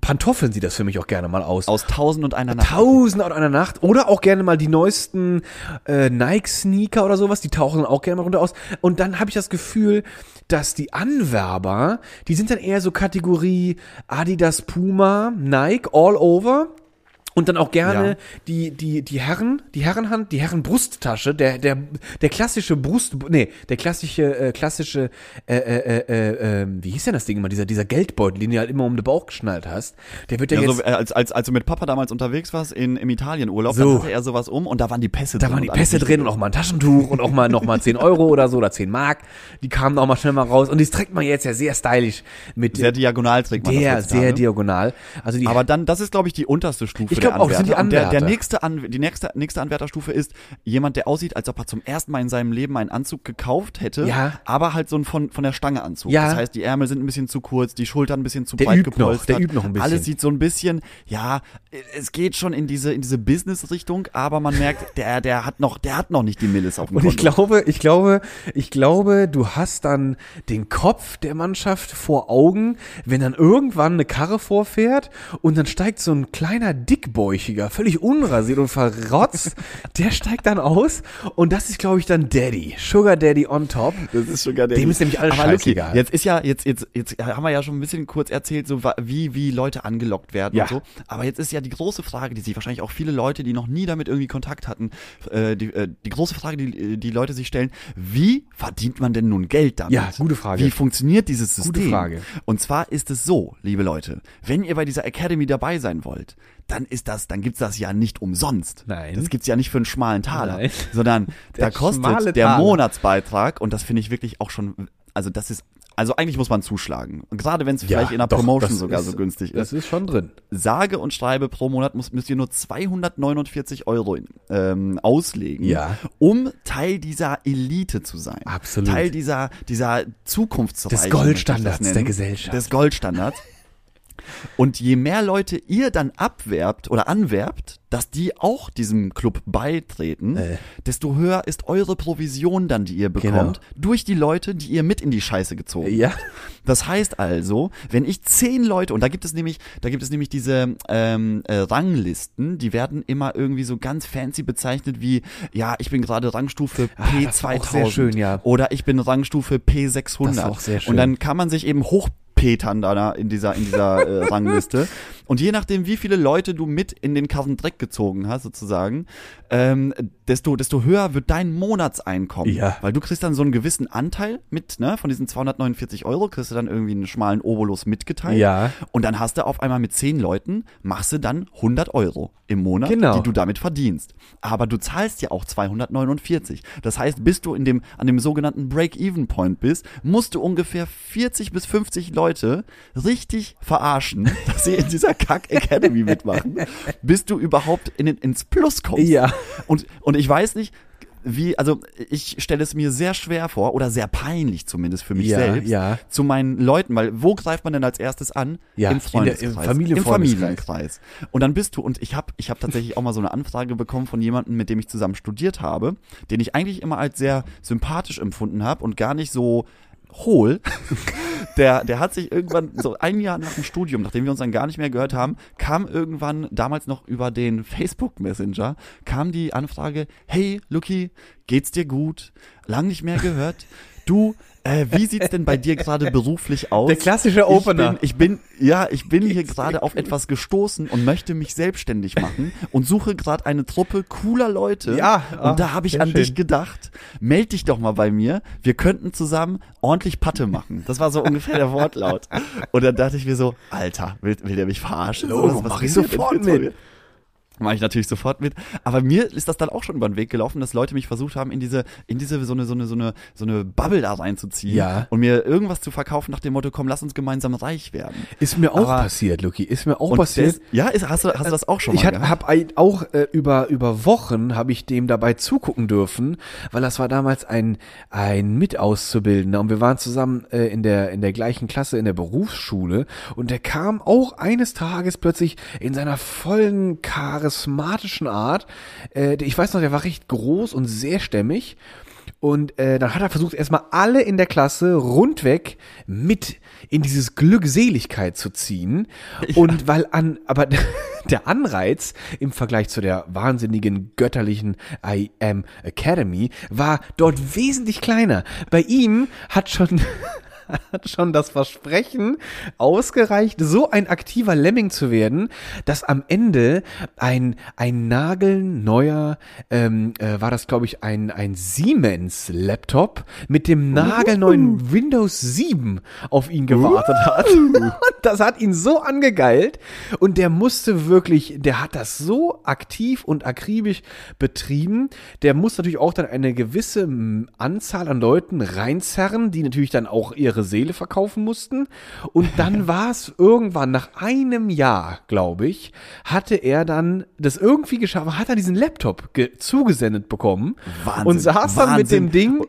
Pantoffeln sieht das für mich auch gerne mal aus. Aus Tausend und einer Nacht. Tausend und einer Nacht. Oder auch gerne mal die neuesten äh, Nike-Sneaker oder sowas, die tauchen dann auch gerne mal runter aus. Und dann habe ich das Gefühl, dass die Anwerber, die sind dann eher so Kategorie Adidas, Puma, Nike, all over. Und dann auch gerne Ja. die, die, die Herren, die Herrenhand, die Herrenbrusttasche, der, der, der klassische Brust, nee, der klassische, äh, klassische, äh, äh, äh, äh, äh, wie hieß denn das Ding immer, dieser, dieser Geldbeutel, den du halt immer um den Bauch geschnallt hast, der wird ja, Ja, jetzt, so, äh, als, als, als du mit Papa damals unterwegs warst in, im Italienurlaub, So. dann hatte er sowas um und da waren die Pässe Da drin. waren die Pässe drin und auch mal ein Taschentuch und auch mal noch mal 10 Euro oder so oder 10 Mark. Die kamen auch mal schnell mal raus. Und das trägt man jetzt ja sehr stylisch mit Sehr diagonal trägt man das der, heutzutage. sehr diagonal. Also die, Aber dann, das ist, glaube ich, die unterste Stufe Ich glaub der auch, sind die Anwärter. Der, der nächste An, die nächste, nächste Anwärterstufe ist jemand, der aussieht, als ob er zum ersten Mal in seinem Leben einen Anzug gekauft hätte, Ja. aber halt so ein von, von der Stange Anzug. Ja. Das heißt, die Ärmel sind ein bisschen zu kurz, die Schultern ein bisschen zu Der breit übt noch, gepolstert. der übt noch ein bisschen. Alles sieht so ein bisschen, ja, es geht schon in diese, in diese Business-Richtung, aber man merkt, der, der hat noch, der hat noch nicht die Millis auf dem Und ich glaube, ich glaube, ich glaube, du hast dann den Kopf der Mannschaft vor Augen, wenn dann irgendwann eine Karre vorfährt und dann steigt so ein kleiner Dickbäuchiger, völlig unrasiert und verrotzt, der steigt dann aus und das ist, glaube ich, dann Daddy, Sugar Daddy on top. Das ist sogar der. Dem ist nämlich alles Aber Luki, scheißegal. Jetzt ist ja, jetzt, jetzt, jetzt haben wir ja schon ein bisschen kurz erzählt, so wie, wie Leute angelockt werden Ja. und so. Aber jetzt ist ja die große Frage, die sich wahrscheinlich auch viele Leute, die noch nie damit irgendwie Kontakt hatten, äh, die, äh, die große Frage, die die Leute sich stellen, wie verdient man denn nun Geld damit? Ja, gute Frage. Wie funktioniert dieses System? Gute Frage. Und zwar ist es so, liebe Leute, wenn ihr bei dieser Academy dabei sein wollt, dann ist das, dann gibt's das ja nicht umsonst. Nein. Das gibt's ja nicht für einen schmalen Taler, Nein. sondern Der da kostet der. Monatsbeitrag und das finde ich wirklich auch schon, also das ist, also eigentlich muss man zuschlagen. Und gerade wenn es vielleicht in der doch, Promotion sogar ist- so günstig Das ist. ist schon drin. Sage und schreibe pro Monat muss, müsst ihr nur 249 Euro ähm, auslegen, Ja. um Teil dieser Elite zu sein. Absolut. Teil dieser, dieser Zukunftsreiche. Des Goldstandards der. Gesellschaft. Des Goldstandards. Und je mehr Leute ihr dann abwerbt oder anwerbt, dass die auch diesem Club beitreten, Äh. desto höher ist eure Provision dann, die ihr bekommt, Genau. durch die Leute, die ihr mit in die Scheiße gezogen Ja. das heißt also, wenn ich zehn Leute, und da gibt es nämlich, da gibt es nämlich diese ähm, äh, Ranglisten, die werden immer irgendwie so ganz fancy bezeichnet wie, ja, ich bin gerade Rangstufe Ah, P2000 das war auch sehr schön, ja. oder ich bin Rangstufe P600. Das war auch sehr schön. Und dann kann man sich eben hochpetern da in dieser in dieser äh, Rangliste. Und je nachdem, wie viele Leute du mit in den Karren Dreck gezogen hast, sozusagen, ähm, desto, desto höher wird dein Monatseinkommen. Ja. Weil du kriegst dann so einen gewissen Anteil mit, ne, von diesen 249 Euro, kriegst du dann irgendwie einen schmalen Obolus mitgeteilt. Ja. Und dann hast du auf einmal mit 10 Leuten, machst du dann 100 Euro im Monat, Genau. die du damit verdienst. Aber du zahlst ja auch 249. Das heißt, bis du in dem, an dem sogenannten Break-Even-Point bist, musst du ungefähr 40 bis 50 Leute richtig verarschen, dass sie in dieser Kack-Academy mitmachen, bis du überhaupt in, ins Plus kommst. Ja. Und, und ich weiß nicht, wie, also ich stelle es mir sehr schwer vor oder sehr peinlich zumindest für mich Ja, selbst ja. zu meinen Leuten, weil wo greift man denn als erstes an? Ja, Im in der- Freundeskreis, im Familienfreundeskreis. Im Familienkreis. Und dann bist du und ich habe ich habe tatsächlich auch mal so eine Anfrage bekommen von jemandem, mit dem ich zusammen studiert habe, den ich eigentlich immer als sehr sympathisch empfunden habe und gar nicht so hohl. Der, der hat sich irgendwann, so ein Jahr nach dem Studium, nachdem wir uns dann gar nicht mehr gehört haben, kam irgendwann, damals noch über den Facebook Messenger, kam die Anfrage, hey Lucky, geht's dir gut? Lang nicht mehr gehört. Du, äh, wie sieht's denn bei dir gerade beruflich aus? Der klassische Opener. Ich bin, ich bin ja, ich bin hier gerade auf etwas gestoßen und möchte mich selbstständig machen und suche gerade eine Truppe cooler Leute. Ja, ah, und da habe ich an schön. dich gedacht. Meld dich doch mal bei mir. Wir könnten zusammen ordentlich Patte machen. Das war so ungefähr der Wortlaut. Und dann dachte ich mir so, Alter, will, will der mich verarschen? Logo, Was- was mach ich sofort mit. Mache ich natürlich sofort mit. Aber mir ist das dann auch schon über den Weg gelaufen, dass Leute mich versucht haben, in diese, in diese, so eine, so eine, so eine, so eine Bubble da reinzuziehen. Ja. Und mir irgendwas zu verkaufen nach dem Motto, komm, lass uns gemeinsam reich werden. Ist mir auch Aber- passiert, Lucky. Ist mir auch passiert. das- ja, ist, hast, du, hast du das auch schon mal Ich hab, gehabt? hab ein- auch äh, über über Wochen habe ich dem dabei zugucken dürfen, weil das war damals ein ein Mitauszubildender und wir waren zusammen äh, in der in der gleichen Klasse in der Berufsschule und der kam auch eines Tages plötzlich in seiner vollen charismatischen Art. Äh, ich weiß noch, der war recht groß und sehr stämmig. Und äh, dann hat er versucht, erstmal alle in der Klasse rundweg mit in dieses Glückseligkeit zu ziehen. Und weil an, aber der Anreiz im Vergleich zu der wahnsinnigen götterlichen I Am Academy war dort wesentlich kleiner. Bei ihm hat schon hat schon das Versprechen ausgereicht, so ein aktiver Lemming zu werden, dass am Ende ein, ein nagelneuer, ähm, äh, war das glaube ich ein, ein Siemens-Laptop mit dem nagelneuen Windows 7 auf ihn gewartet hat. Und das hat ihn so angegeilt und der musste wirklich, der hat das so aktiv und akribisch betrieben. Der muss natürlich auch dann eine gewisse Anzahl an Leuten reinzerren, die natürlich dann auch ihre Seele verkaufen mussten. Und dann war es irgendwann nach einem Jahr, glaube ich, hatte er dann das irgendwie geschafft, hat er diesen Laptop ge zugesendet bekommen Wahnsinn, und saß dann mit dem Ding.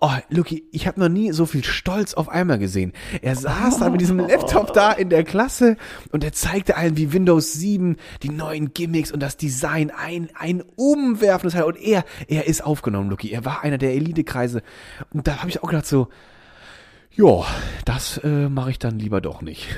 Oh, Lucky, ich habe noch nie so viel Stolz auf einmal gesehen. Er saß da mit diesem Laptop da in der Klasse und er zeigte allen, wie Windows 7 die neuen Gimmicks und das Design ein, ein umwerfendes Teil. Und er, er ist aufgenommen, Lucky. Er war einer der Elitekreise. Und da habe ich auch gedacht so, ja, das äh, mache ich dann lieber doch nicht.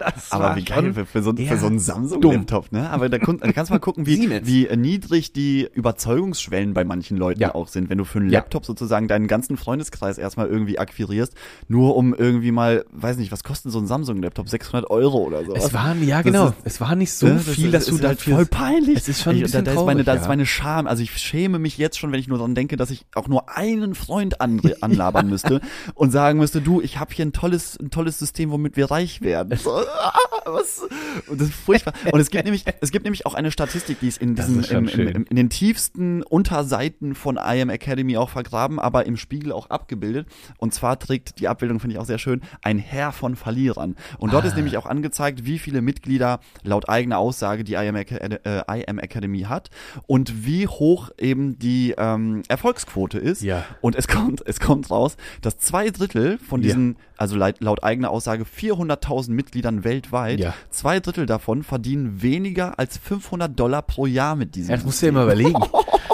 Das Aber wie geil für, für, so, für so einen Samsung-Laptop, ne? Aber da, da kannst du mal gucken, wie, wie äh, niedrig die Überzeugungsschwellen bei manchen Leuten Ja. auch sind, wenn du für einen Ja. Laptop sozusagen deinen ganzen Freundeskreis erstmal irgendwie akquirierst, nur um irgendwie mal, weiß nicht, was kostet so ein Samsung-Laptop? 600 Euro oder so. Es waren, ja Das genau, ist- es war nicht so Ne, viel, dass ist du halt dafür voll peinlich. Es ist schon ein bisschen da, da ist meine, traurig, da ist ja. meine Scham. Also ich schäme mich jetzt schon, wenn ich nur daran denke, dass ich auch nur einen Freund an, anlabern müsste und sagen müsste, du, ich habe hier ein tolles, ein tolles System, womit wir reich werden. So, was? Und das ist furchtbar. Und es gibt nämlich, es gibt nämlich auch eine Statistik, die ist in diesen, ist schön. im, in den tiefsten Unterseiten von I Am Academy auch vergraben, aber im Spiegel auch abgebildet. Und zwar trägt die Abbildung, finde ich auch sehr schön, ein Heer von Verlierern. Und dort ist nämlich auch angezeigt, wie viele Mitglieder laut eigener Aussage die I Am, Aca- äh, I Am Academy hat und wie hoch eben die ähm, Erfolgsquote ist. Ja. Und es kommt, es kommt raus, dass zwei Drittel von Ja. diesen, also laut, laut eigener Aussage 400.000 Mitgliedern weltweit, Ja. zwei Drittel davon verdienen weniger als 500 Dollar pro Jahr mit diesem Ja, das musst du dir mal überlegen.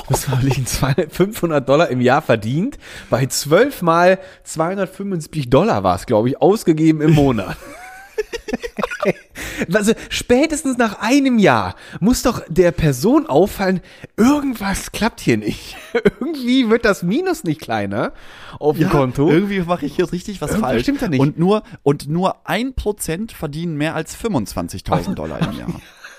Das 200 500 Dollar im Jahr verdient, bei 12 mal 275 Dollar war es, glaube ich, ausgegeben im Monat. Also spätestens nach einem Jahr muss doch der Person auffallen, irgendwas klappt hier nicht. Irgendwie wird das Minus nicht kleiner auf dem Konto. Irgendwie mache ich hier richtig was Irgendwas falsch. stimmt da nicht. Und nur, und nur ein Prozent verdienen mehr als 25.000 Dollar im Jahr.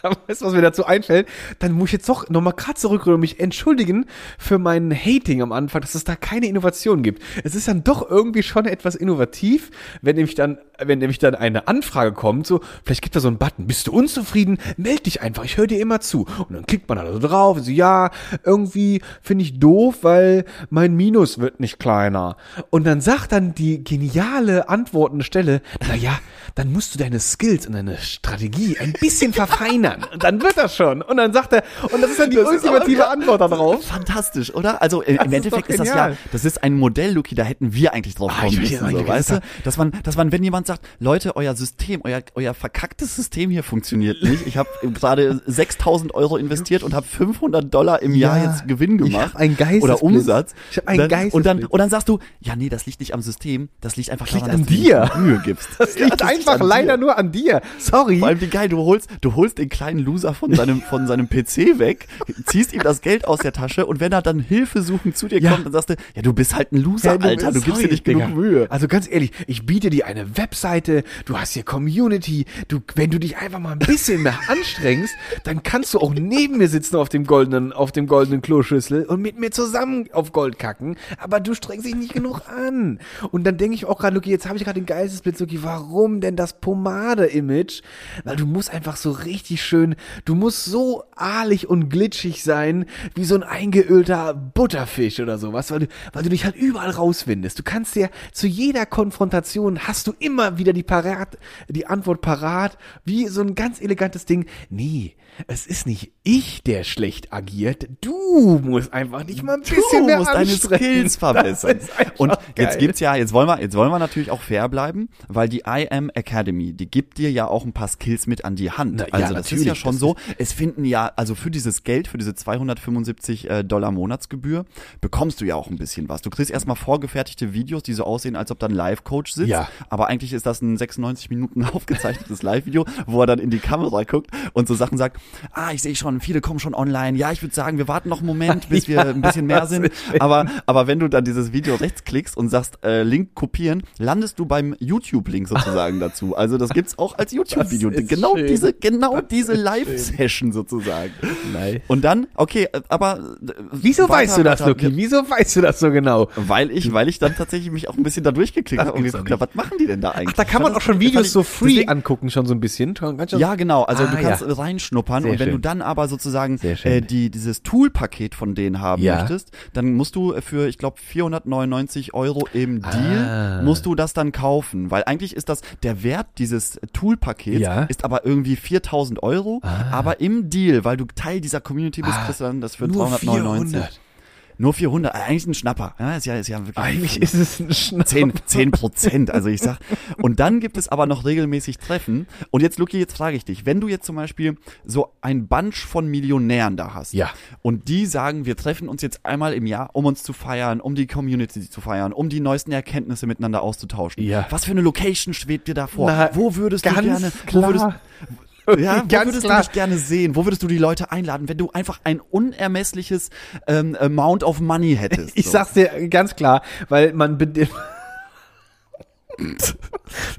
Weißt du, was mir dazu einfällt? Dann muss ich jetzt doch nochmal gerade zurückrühren und mich entschuldigen für mein Hating am Anfang, dass es da keine Innovation gibt. Es ist dann doch irgendwie schon etwas innovativ, wenn nämlich dann, wenn nämlich dann eine Anfrage kommt, so, vielleicht gibt da so einen Button, bist du unzufrieden? Meld dich einfach, ich höre dir immer zu. Und dann klickt man da so drauf, so, ja, irgendwie finde ich doof, weil mein Minus wird nicht kleiner. Und dann sagt dann die geniale antwortende Stelle, na ja, dann musst du deine Skills und deine Strategie ein bisschen verfeinern. Und dann wird das schon. Und dann sagt er, und das ist dann die Das ist ultimative Antwort darauf. Fantastisch, oder? Also im, Das im ist Endeffekt doch ist, das ja, das ist ein Modell, Luki, da hätten wir eigentlich drauf Ah, kommen ich weiß müssen, so, weißt du? das- Dass man, dass man, wenn jemand sagt, Leute, euer System, euer, euer verkacktes System hier funktioniert nicht. Ich habe gerade 6000 Euro investiert und habe 500 Dollar im Jahr Ja, jetzt Gewinn ich gemacht. hab einen Geistesblitz. Oder Umsatz. Ich hab einen Geistesblitz. und dann, und dann sagst du, ja, nee, das liegt nicht am System, das liegt einfach liegt daran, an dass du dir. Mühe gibst. Das Ja, liegt einfach leider dir. nur an dir. Sorry. Vor allem wie geil, du holst, du holst den kleinen Loser von seinem, von seinem PC weg, ziehst ihm das Geld aus der Tasche und wenn er dann Hilfe suchen zu dir Ja. kommt, dann sagst du, ja, du bist halt ein Loser, Ja, du- Alter, du gibst sorry, dir nicht Digga. genug Mühe. Also ganz ehrlich, ich biete dir eine Webseite, du hast hier Community, du, wenn du dich einfach mal ein bisschen mehr anstrengst, dann kannst du auch neben mir sitzen auf dem goldenen, auf dem goldenen Kloschüssel und mit mir zusammen auf Gold kacken, aber du strengst dich nicht genug an. Und dann denke ich auch gerade, Luki, jetzt habe ich gerade den Geistesblitz, Luki, warum denn das Pomade-Image? Weil du musst einfach so richtig schön, du musst so ahlig und glitschig sein, wie so ein eingeölter Butterfisch oder sowas, weil du, weil du dich halt überall rauswindest. Du kannst dir zu jeder Konfrontation hast du immer wieder die parat, die Antwort parat, wie so ein ganz elegantes Ding. Nee, es ist nicht ich, der schlecht agiert. Du musst einfach nicht mal ein bisschen du mehr musst deine. Skills verbessern. Und jetzt geil. gibt's ja, jetzt wollen wir, jetzt wollen wir natürlich auch fair bleiben, weil die IM Academy, die gibt dir ja auch ein paar Skills mit an die Hand. Na, ja, also das ist ja schon das so. Es finden ja, also für dieses Geld, für diese 275 äh, Dollar Monatsgebühr, bekommst du ja auch ein bisschen was. Du kriegst erstmal vorgefertigte Videos, die so aussehen, als ob da ein Live-Coach sitzt. Ja. Aber eigentlich ist das ein 96 Minuten aufgezeichnetes Live-Video, wo er dann in die Kamera guckt und so Sachen sagt, ah, ich sehe schon, viele kommen schon online. Ja, ich würde sagen, wir warten noch einen Moment, bis wir Ja, ein bisschen mehr sind. Aber, aber wenn du dann dieses Video rechts klickst und sagst, äh, Link kopieren, landest du beim YouTube-Link sozusagen dazu. Also das gibt's auch als YouTube-Video. Genau schön. diese, genau diese Live-Session sozusagen. Nein. Und dann, okay, äh, aber äh, Wieso weiter, weißt du das. Luki? Wieso weißt du das so genau? Weil ich, weil ich dann tatsächlich mich auch ein bisschen da durchgeklickt habe und geguckt habe, was machen die denn da eigentlich? Ach, da kann man auch schon Videos so free deswegen- angucken, schon so ein bisschen. Ja, genau. Also Ah, du kannst ja. reinschnuppern Sehr und wenn schön. du dann aber sozusagen äh, die dieses Tool-Paket von denen haben Ja. möchtest, dann musst du für, ich glaube, 499 Euro im Deal Ah. musst du das dann kaufen, weil eigentlich ist das der Wert dieses Tool-Pakets Ja. ist aber irgendwie 4000 Euro, aber im Deal, weil du Teil dieser Community bist, Ah. kriegst du dann das für Nur 399. 400. Nur 400, eigentlich ein Schnapper. Ja, ist ja, ist ja wirklich Eigentlich ist es ein Schnapp. 10, 10 Prozent, also ich sag. Und dann gibt es aber noch regelmäßig Treffen. Und jetzt, Luki, jetzt frage ich dich, wenn du jetzt zum Beispiel so ein Bunch von Millionären da hast Ja. und die sagen, wir treffen uns jetzt einmal im Jahr, um uns zu feiern, um die Community zu feiern, um die neuesten Erkenntnisse miteinander auszutauschen. Ja. Was für eine Location schwebt dir da vor? Na, wo würdest du gerne, klar. wo würdest, ja, wo Ganz würdest klar. du dich gerne sehen? Wo würdest du die Leute einladen, wenn du einfach ein unermessliches ähm, Amount of Money hättest? Ich so? sag's dir ganz klar, weil man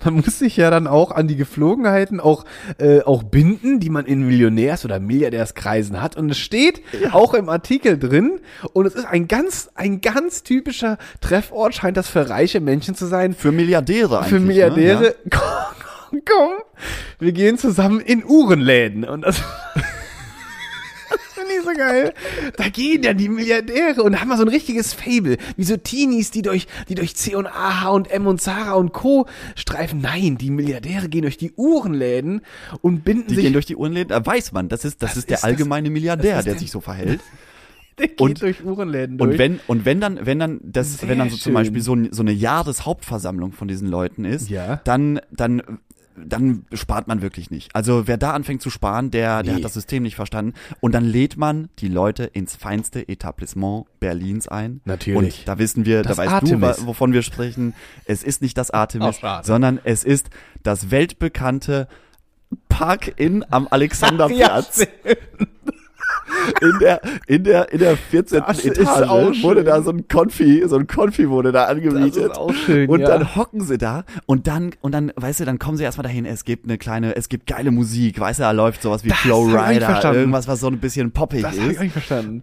man muss sich ja dann auch an die Geflogenheiten auch, äh, auch binden, die man in Millionärs- oder Milliardärskreisen hat. Und es steht auch im Artikel drin, und es ist ein ganz, ein ganz typischer Treffort, scheint das für reiche Menschen zu sein. Für Milliardäre eigentlich. Für Milliardäre, Ne? komm, komm, wir gehen zusammen in Uhrenläden. Und das, das finde ich so geil. Da gehen ja die Milliardäre und haben mal so ein richtiges Fable. Wie so Teenies, die durch, die durch C&A, H&M und Zara und Co. streifen. Nein, die Milliardäre gehen durch die Uhrenläden und binden Die sich, gehen durch die Uhrenläden, da weiß man, das ist, das, Das ist der ist das- allgemeine Milliardär, das ist der sich so verhält. der geht und- durch Uhrenläden durch. Und wenn, und wenn dann, wenn dann, das, Sehr wenn dann so zum. Beispiel so, so eine Jahreshauptversammlung von diesen Leuten ist, Ja. dann, dann, dann spart man wirklich nicht. Also wer da anfängt zu sparen, der, der Nee. hat das System nicht verstanden. Und dann lädt man die Leute ins feinste Etablissement Berlins ein. Natürlich. Und da wissen wir, Das da weißt Artemis. du, wovon wir sprechen. Es ist nicht das Artemis, sondern es ist das weltbekannte Park Inn am ja, Alexanderplatz. in der, in der, in der 14. Das ist Etage wurde da so ein Konfi, so ein Konfi wurde da angemietet. auch schön, Und ja. dann hocken sie da und dann, und dann, weißt du, dann kommen sie erstmal dahin, es gibt eine kleine, es gibt geile Musik, weißt du, da läuft sowas wie Das Flow hab ich Rider, irgendwas, was so ein bisschen poppig das habe ich ist. auch nicht verstanden.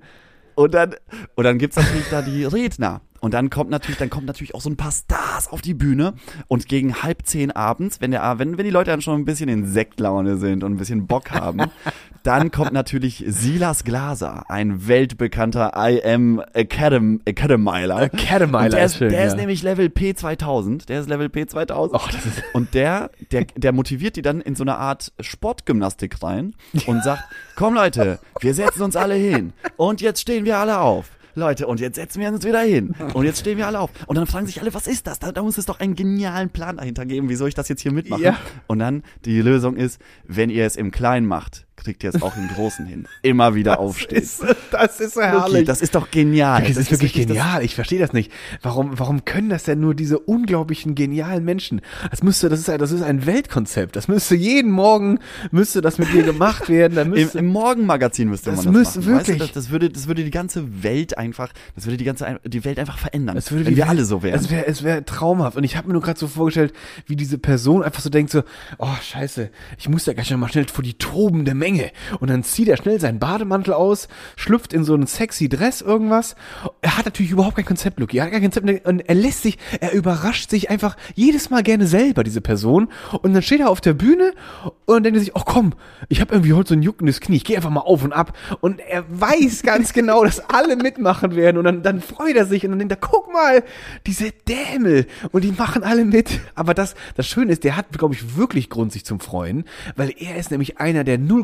Und dann, und dann gibt's natürlich da die Redner. Und dann kommt natürlich, dann kommt natürlich auch so ein paar Stars auf die Bühne und gegen halb zehn abends, wenn der, wenn, wenn die Leute dann schon ein bisschen in Sektlaune sind und ein bisschen Bock haben, dann kommt natürlich Silas Glaser, ein weltbekannter IM Academ, Academiler. Academiler Und der ist ist, schön, der ist ja. nämlich Level P2000. Der ist Level P2000. Och, das ist- und der, der, der motiviert die dann in so eine Art Sportgymnastik rein und sagt, komm Leute, wir setzen uns alle hin. Und jetzt stehen wir alle auf. Leute, und jetzt setzen wir uns wieder hin. Und jetzt stehen wir alle auf. Und dann fragen sich alle, was ist das? Da, da muss es doch einen genialen Plan dahinter geben. Wie soll ich das jetzt hier mitmachen? Ja. Und dann, die Lösung ist, wenn ihr es im Kleinen macht, kriegt ihr es auch im Großen hin. Immer wieder aufstehen. ist, das ist herrlich. das ist doch genial. das, ist wirklich das- genial. Ich verstehe das nicht. Warum, warum können das denn nur diese unglaublichen genialen Menschen? Das müsste, das ist ein, das ist ein Weltkonzept. Das müsste jeden Morgen müsste das mit dir gemacht werden. Da Im, müsste, Im Morgenmagazin müsste Das man das müsste machen. Weißt du, wirklich. das, das, würde, das würde die ganze Welt einfach, das würde die ganze die Welt einfach verändern. Es würde wenn die wir Welt- alle so wären. Es wäre es wär traumhaft. Und ich habe mir nur gerade so vorgestellt, wie diese Person einfach so denkt so, oh scheiße, ich muss ja gleich noch mal schnell vor die tobende Menge. Menge. Und dann zieht er schnell seinen Bademantel aus, schlüpft in so einen sexy Dress irgendwas. Er hat natürlich überhaupt kein Konzept, Lucky. Er hat kein Konzept und er lässt sich, er überrascht sich einfach jedes Mal gerne selber, diese Person. Und dann steht er auf der Bühne und denkt sich, oh komm, ich habe irgendwie heute so ein juckendes Knie, ich gehe einfach mal auf und ab. Und er weiß ganz genau, dass alle mitmachen werden. Und dann, dann freut er sich und dann denkt er, guck mal, diese Dämel. Und die machen alle mit. Aber das, das Schöne ist, der hat, glaube ich, wirklich Grund, sich zum Freuen, weil er ist nämlich einer, der 0,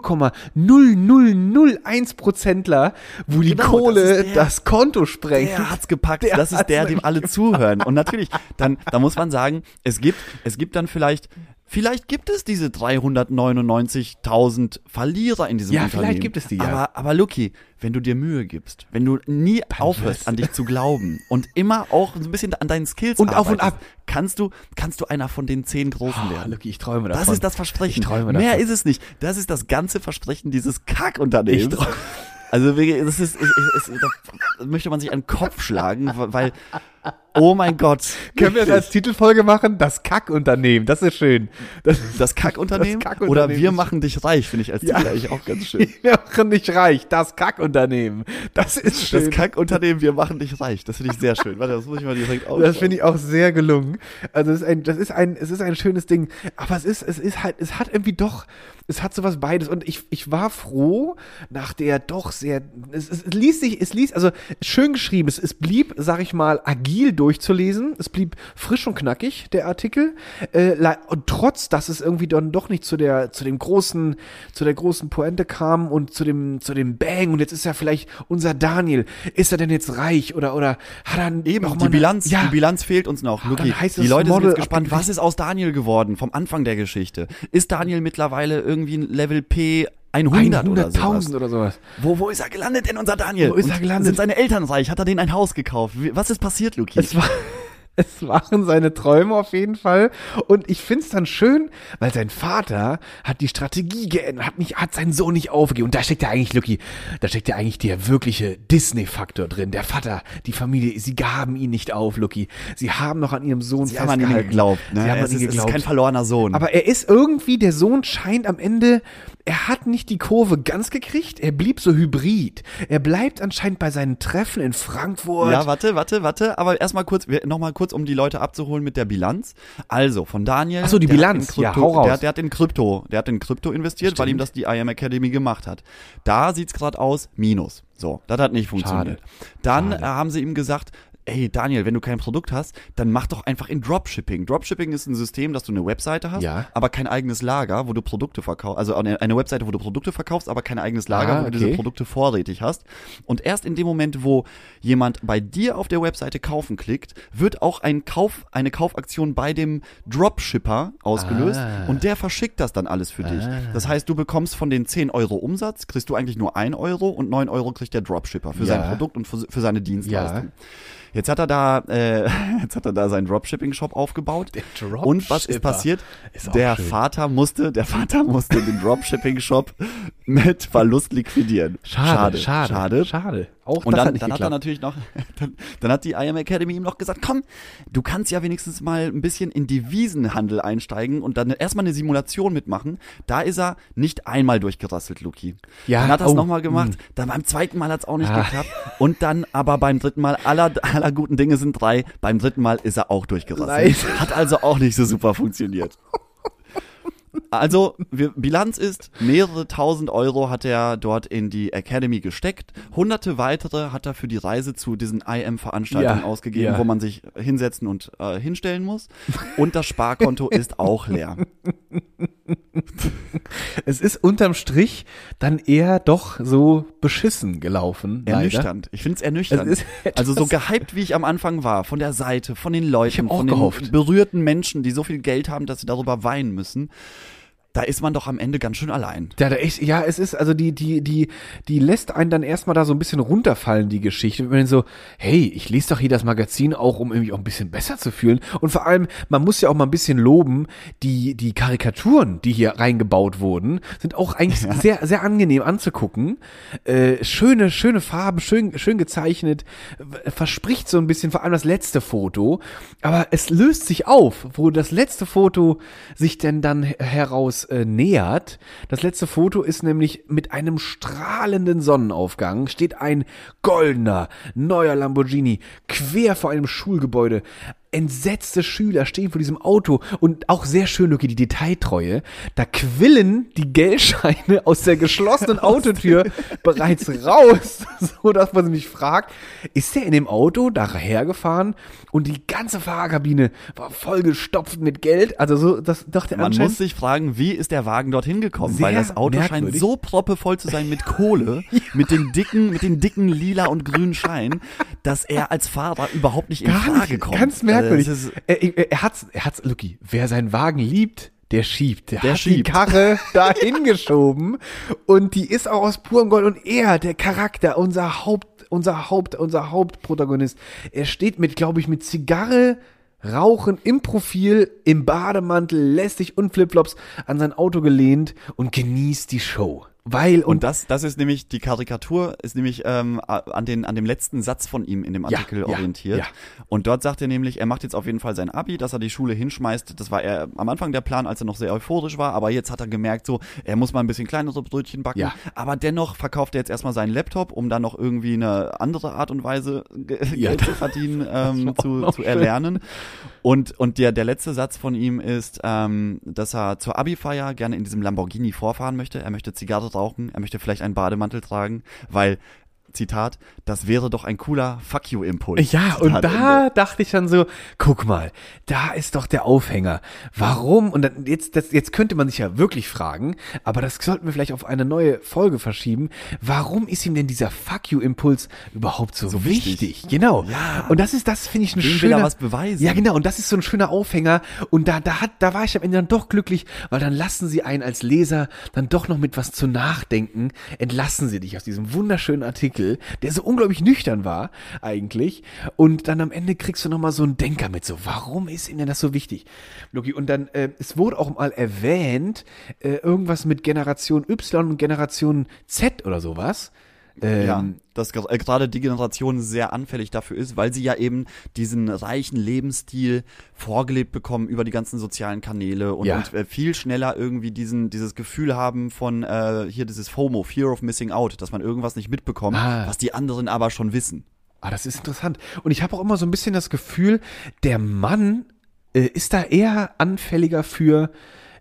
0,0001%ler, wo die genau, Kohle das, der, das, Konto sprengt. Der hat's gepackt, der das ist der, dem alle zuhören. Und natürlich, dann, da muss man sagen, es gibt, es gibt dann vielleicht vielleicht gibt es diese 399.000 Verlierer in diesem Ja, Unternehmen. vielleicht gibt es die, ja. Aber, aber Lucky, wenn du dir Mühe gibst, wenn du nie aufhörst, an dich zu glauben und immer auch so ein bisschen an deinen Skills Und auf und arbeitest, kannst du, kannst du einer von den zehn Großen Oh, werden. Lucky, ich träume davon. Das ist das Versprechen. Ich träume Mehr davon. ist es nicht. Das ist das ganze Versprechen dieses Kackunternehmens. Also das ist, ich, ich, da möchte man sich an den Kopf schlagen, weil, oh mein Gott. Können wir das als Titelfolge machen? Das Kackunternehmen. Das ist schön. Das, das Kackunternehmen? Das Kackunternehmen Oder wir machen dich reich, finde ich als Titel Ja. eigentlich auch ganz schön. wir machen dich reich. Das Kackunternehmen. Das ist schön. Das Kackunternehmen, wir machen dich reich. Das finde ich sehr schön. Warte, das muss ich mal direkt aufschreiben. Das finde ich auch sehr gelungen. Also es ist ein, das ist ein, es ist ein schönes Ding. Aber es ist, es ist halt, es hat irgendwie doch, es hat sowas beides. Und ich, ich war froh nach der doch sehr, es, es ließ sich, es ließ, also schön geschrieben. Es, es blieb, sag ich mal, agil durchzulesen. Es blieb frisch und knackig der Artikel. Äh, und trotz, dass es irgendwie dann doch nicht zu der, zu dem großen, zu der großen Pointe kam und zu dem, zu dem Bang. Und jetzt ist ja vielleicht unser Daniel. Ist er denn jetzt reich oder oder hat er Eben, noch mal die eine- Bilanz, ja, die Bilanz fehlt uns noch. Luki, die Leute sind Model jetzt gespannt, was ist aus Daniel geworden vom Anfang der Geschichte? Ist Daniel mittlerweile irgendwie ein Level P 100 oder sowas? 100.000 oder sowas. Wo, wo ist er gelandet denn, unser Daniel? Wo ist er Und gelandet? Sind seine Eltern reich? Hat er denen ein Haus gekauft? Wie- Was ist passiert, Luki? Es war, es waren seine Träume auf jeden Fall. Und ich find's dann schön, weil sein Vater hat die Strategie geändert, hat nicht, hat seinen Sohn nicht aufgegeben. Und da steckt ja eigentlich, Lucky, da steckt ja eigentlich der wirkliche Disney-Faktor drin. Der Vater, die Familie, sie gaben ihn nicht auf, Lucky. Sie haben noch an ihrem Sohn Sie haben an ihn festgehalten. geglaubt. Ne? Sie haben es, an ihn ist, es ist geglaubt. kein verlorener Sohn. Aber er ist irgendwie, der Sohn scheint am Ende, er hat nicht die Kurve ganz gekriegt, er blieb so hybrid. Er bleibt anscheinend bei seinen Treffen in Frankfurt. ja, warte, warte, warte. Aber erstmal kurz, wir- noch mal kurz, um die Leute abzuholen mit der Bilanz. Also, von Daniel. Ach so, die der hat Bilanz. in Ja, Krypto, hau raus. Der, der hat in Krypto, der hat in Krypto investiert, weil Stimmt. ihm das die IM Academy gemacht hat. Da sieht's gerade aus, Minus. So, das hat nicht funktioniert. Dann Schade. äh, haben sie ihm gesagt, ey Daniel, wenn du kein Produkt hast, dann mach doch einfach in Dropshipping. Dropshipping ist ein System, dass du eine Webseite hast, Ja. aber kein eigenes Lager, wo du Produkte verkaufst. Also eine, eine Webseite, wo du Produkte verkaufst, aber kein eigenes Lager, Ah, wo du diese okay. Produkte vorrätig hast. Und erst in dem Moment, wo jemand bei dir auf der Webseite kaufen klickt, wird auch ein Kauf, eine Kaufaktion bei dem Dropshipper ausgelöst Ah. und der verschickt das dann alles für dich. Ah. Das heißt, du bekommst von den 10 Euro Umsatz, kriegst du eigentlich nur 1 Euro und 9 Euro kriegt der Dropshipper für Ja. sein Produkt und für, für seine Dienstleistung. Jetzt hat er da, äh, jetzt hat er da seinen Dropshipping-Shop aufgebaut. Der Und was ist Dropshipper. passiert? Ist der schön. Vater musste, der Vater musste den Dropshipping-Shop mit Verlust liquidieren. Schade, schade, schade. schade. Auch Und das dann, hat nicht dann hat er natürlich noch, dann, dann hat die IM Academy ihm noch gesagt, komm, du kannst ja wenigstens mal ein bisschen in Devisenhandel einsteigen und dann erstmal eine Simulation mitmachen. Da ist er nicht einmal durchgerasselt, Luki. Ja, dann hat er es oh, nochmal gemacht, mm. dann beim zweiten Mal hat es auch nicht Ah. geklappt und dann aber beim dritten Mal, aller, aller guten Dinge sind drei, beim dritten Mal ist er auch durchgerasselt. Nein. Hat also auch nicht so super funktioniert. Also, wir, Bilanz ist, mehrere tausend Euro hat er dort in die Academy gesteckt. Hunderte weitere hat er für die Reise zu diesen IM-Veranstaltungen Ja, ausgegeben, ja. wo man sich hinsetzen und äh, hinstellen muss. Und das Sparkonto ist auch leer. Es ist unterm Strich dann eher doch so beschissen gelaufen. leider. Ernüchternd. Ich finde es ernüchternd. Also so gehypt, wie ich am Anfang war, von der Seite, von den Leuten, von den gehofft. berührten Menschen, die so viel Geld haben, dass sie darüber weinen müssen. Da ist man doch am Ende ganz schön allein. Ja, da ist, ja, es ist, also die, die, die, die lässt einen dann erstmal da so ein bisschen runterfallen, die Geschichte. Wenn man so, hey, ich lese doch hier das Magazin auch, um irgendwie auch ein bisschen besser zu fühlen. Und vor allem, man muss ja auch mal ein bisschen loben, die, die Karikaturen, die hier reingebaut wurden, sind auch eigentlich sehr, sehr angenehm anzugucken. Äh, schöne, schöne Farben, schön, schön gezeichnet, verspricht so ein bisschen, vor allem das letzte Foto. Aber es löst sich auf, wo das letzte Foto sich denn dann heraus äh, nähert. Das letzte Foto ist nämlich mit einem strahlenden Sonnenaufgang, steht ein goldener, neuer Lamborghini quer vor einem Schulgebäude. Entsetzte Schüler stehen vor diesem Auto und auch sehr schön, Luki, die Detailtreue. Da quillen die Geldscheine aus der geschlossenen Autotür bereits raus, so dass man sich fragt, ist der in dem Auto dahergefahren und die ganze Fahrerkabine war vollgestopft mit Geld? Also so, das dachte Man muss sich fragen, wie ist der Wagen dorthin gekommen? Sehr Weil das Auto scheint merkwürdig. so proppevoll zu sein mit Kohle, mit den dicken, mit den dicken lila und grünen Scheinen, dass er als Fahrer überhaupt nicht in Frage kommt. ganz merkwürdig. Das ist, er, er, er hat's, er hat's, Lucky, wer seinen Wagen liebt, der schiebt. Der, Der hat schiebt. die Karre dahin geschoben und die ist auch aus purem Gold und er, der Charakter, unser Haupt, unser Haupt, unser Hauptprotagonist, er steht mit, glaube ich, mit Zigarre, Rauchen im Profil, im Bademantel, lästig und Flipflops an sein Auto gelehnt und genießt die Show. Weil und, und das, das ist nämlich, die Karikatur ist nämlich ähm, an, den, an dem letzten Satz von ihm in dem Artikel ja, orientiert. ja. Und dort sagt er nämlich, er macht jetzt auf jeden Fall sein Abi, dass er die Schule hinschmeißt. Das war er am Anfang der Plan, als er noch sehr euphorisch war, aber jetzt hat er gemerkt, so, er muss mal ein bisschen kleinere Brötchen backen. Ja. Aber dennoch verkauft er jetzt erstmal seinen Laptop, um dann noch irgendwie eine andere Art und Weise Geld zu verdienen, ähm, zu, zu schön. Und, und der, der letzte Satz von ihm ist, ähm, dass er zur Abi-Feier gerne in diesem Lamborghini vorfahren möchte. Er möchte Zigarre rauchen, er möchte vielleicht einen Bademantel tragen, weil, Zitat, das wäre doch ein cooler Fuck you-Impuls. Ja, und Zitat da Ende. dachte ich dann so, guck mal, da ist doch der Aufhänger. Warum? Und dann, jetzt, das, jetzt könnte man sich ja wirklich fragen, aber das sollten wir vielleicht auf eine neue Folge verschieben. Warum ist ihm denn dieser Fuck you-Impuls überhaupt so, So wichtig? wichtig. Genau. Ja. Und das ist, das finde ich ein Wem will schöner. er was beweisen? Ja, genau. Und das ist so ein schöner Aufhänger. Und da, da hat, da war ich am Ende dann doch glücklich, weil dann lassen sie einen als Leser dann doch noch mit was zu nachdenken. Entlassen sie dich aus diesem wunderschönen Artikel, der so unglaublich nüchtern war, eigentlich. Und dann am Ende kriegst du nochmal so einen Denker mit, so, warum ist ihnen das so wichtig? Loki, und dann, äh, es wurde auch mal erwähnt, äh, irgendwas mit Generation Y und Generation Z oder sowas. Ähm, ja, dass äh, gerade die Generation sehr anfällig dafür ist, weil sie ja eben diesen reichen Lebensstil vorgelebt bekommen über die ganzen sozialen Kanäle und, Ja. und äh, viel schneller irgendwie diesen dieses Gefühl haben von äh, hier dieses FOMO, Fear of Missing Out, dass man irgendwas nicht mitbekommt, Ah. was die anderen aber schon wissen. Ah, das ist interessant. Und ich habe auch immer so ein bisschen das Gefühl, der Mann äh, ist da eher anfälliger für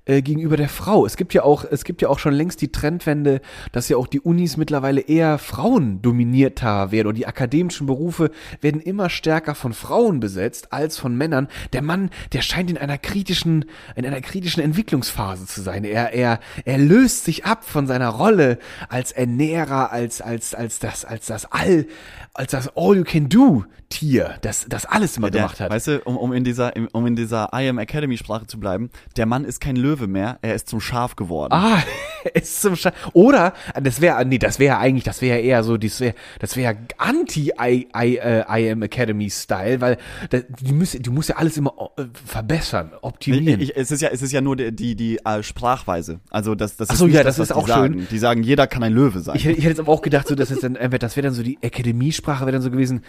äh, gegenüber der Frau. Es gibt ja auch, es gibt ja auch schon längst die Trendwende, dass ja auch die Unis mittlerweile eher frauendominierter werden und die akademischen Berufe werden immer stärker von Frauen besetzt als von Männern. Der Mann, der scheint in einer kritischen, in einer kritischen Entwicklungsphase zu sein. Er, er, er löst sich ab von seiner Rolle als Ernährer, als, als, als das, als das All, als das All-You-Can-Do-Tier, das, das alles immer Der, gemacht hat. Weißt du, um, um in dieser um in dieser I am Academy Sprache zu bleiben, der Mann ist kein Löwe mehr, er ist zum Schaf geworden. Ah, ist zum Sche Oder, das wäre, nee, das wäre eigentlich, das wäre eher so, das wäre, das wäre anti-I äh, I Am Academy Style, weil da, die müssen, du musst ja alles immer äh, verbessern, optimieren. Ich, es ist ja, es ist ja nur die, die, die äh, Sprachweise. Also das, das Ach ist so, nicht ja, das, das ist auch sagen. schön. Die sagen, jeder kann ein Löwe sein. Ich, hätte- ich hätte jetzt aber auch gedacht, so, dass es dann, das wäre dann so die Akademiesprache, wäre dann so gewesen,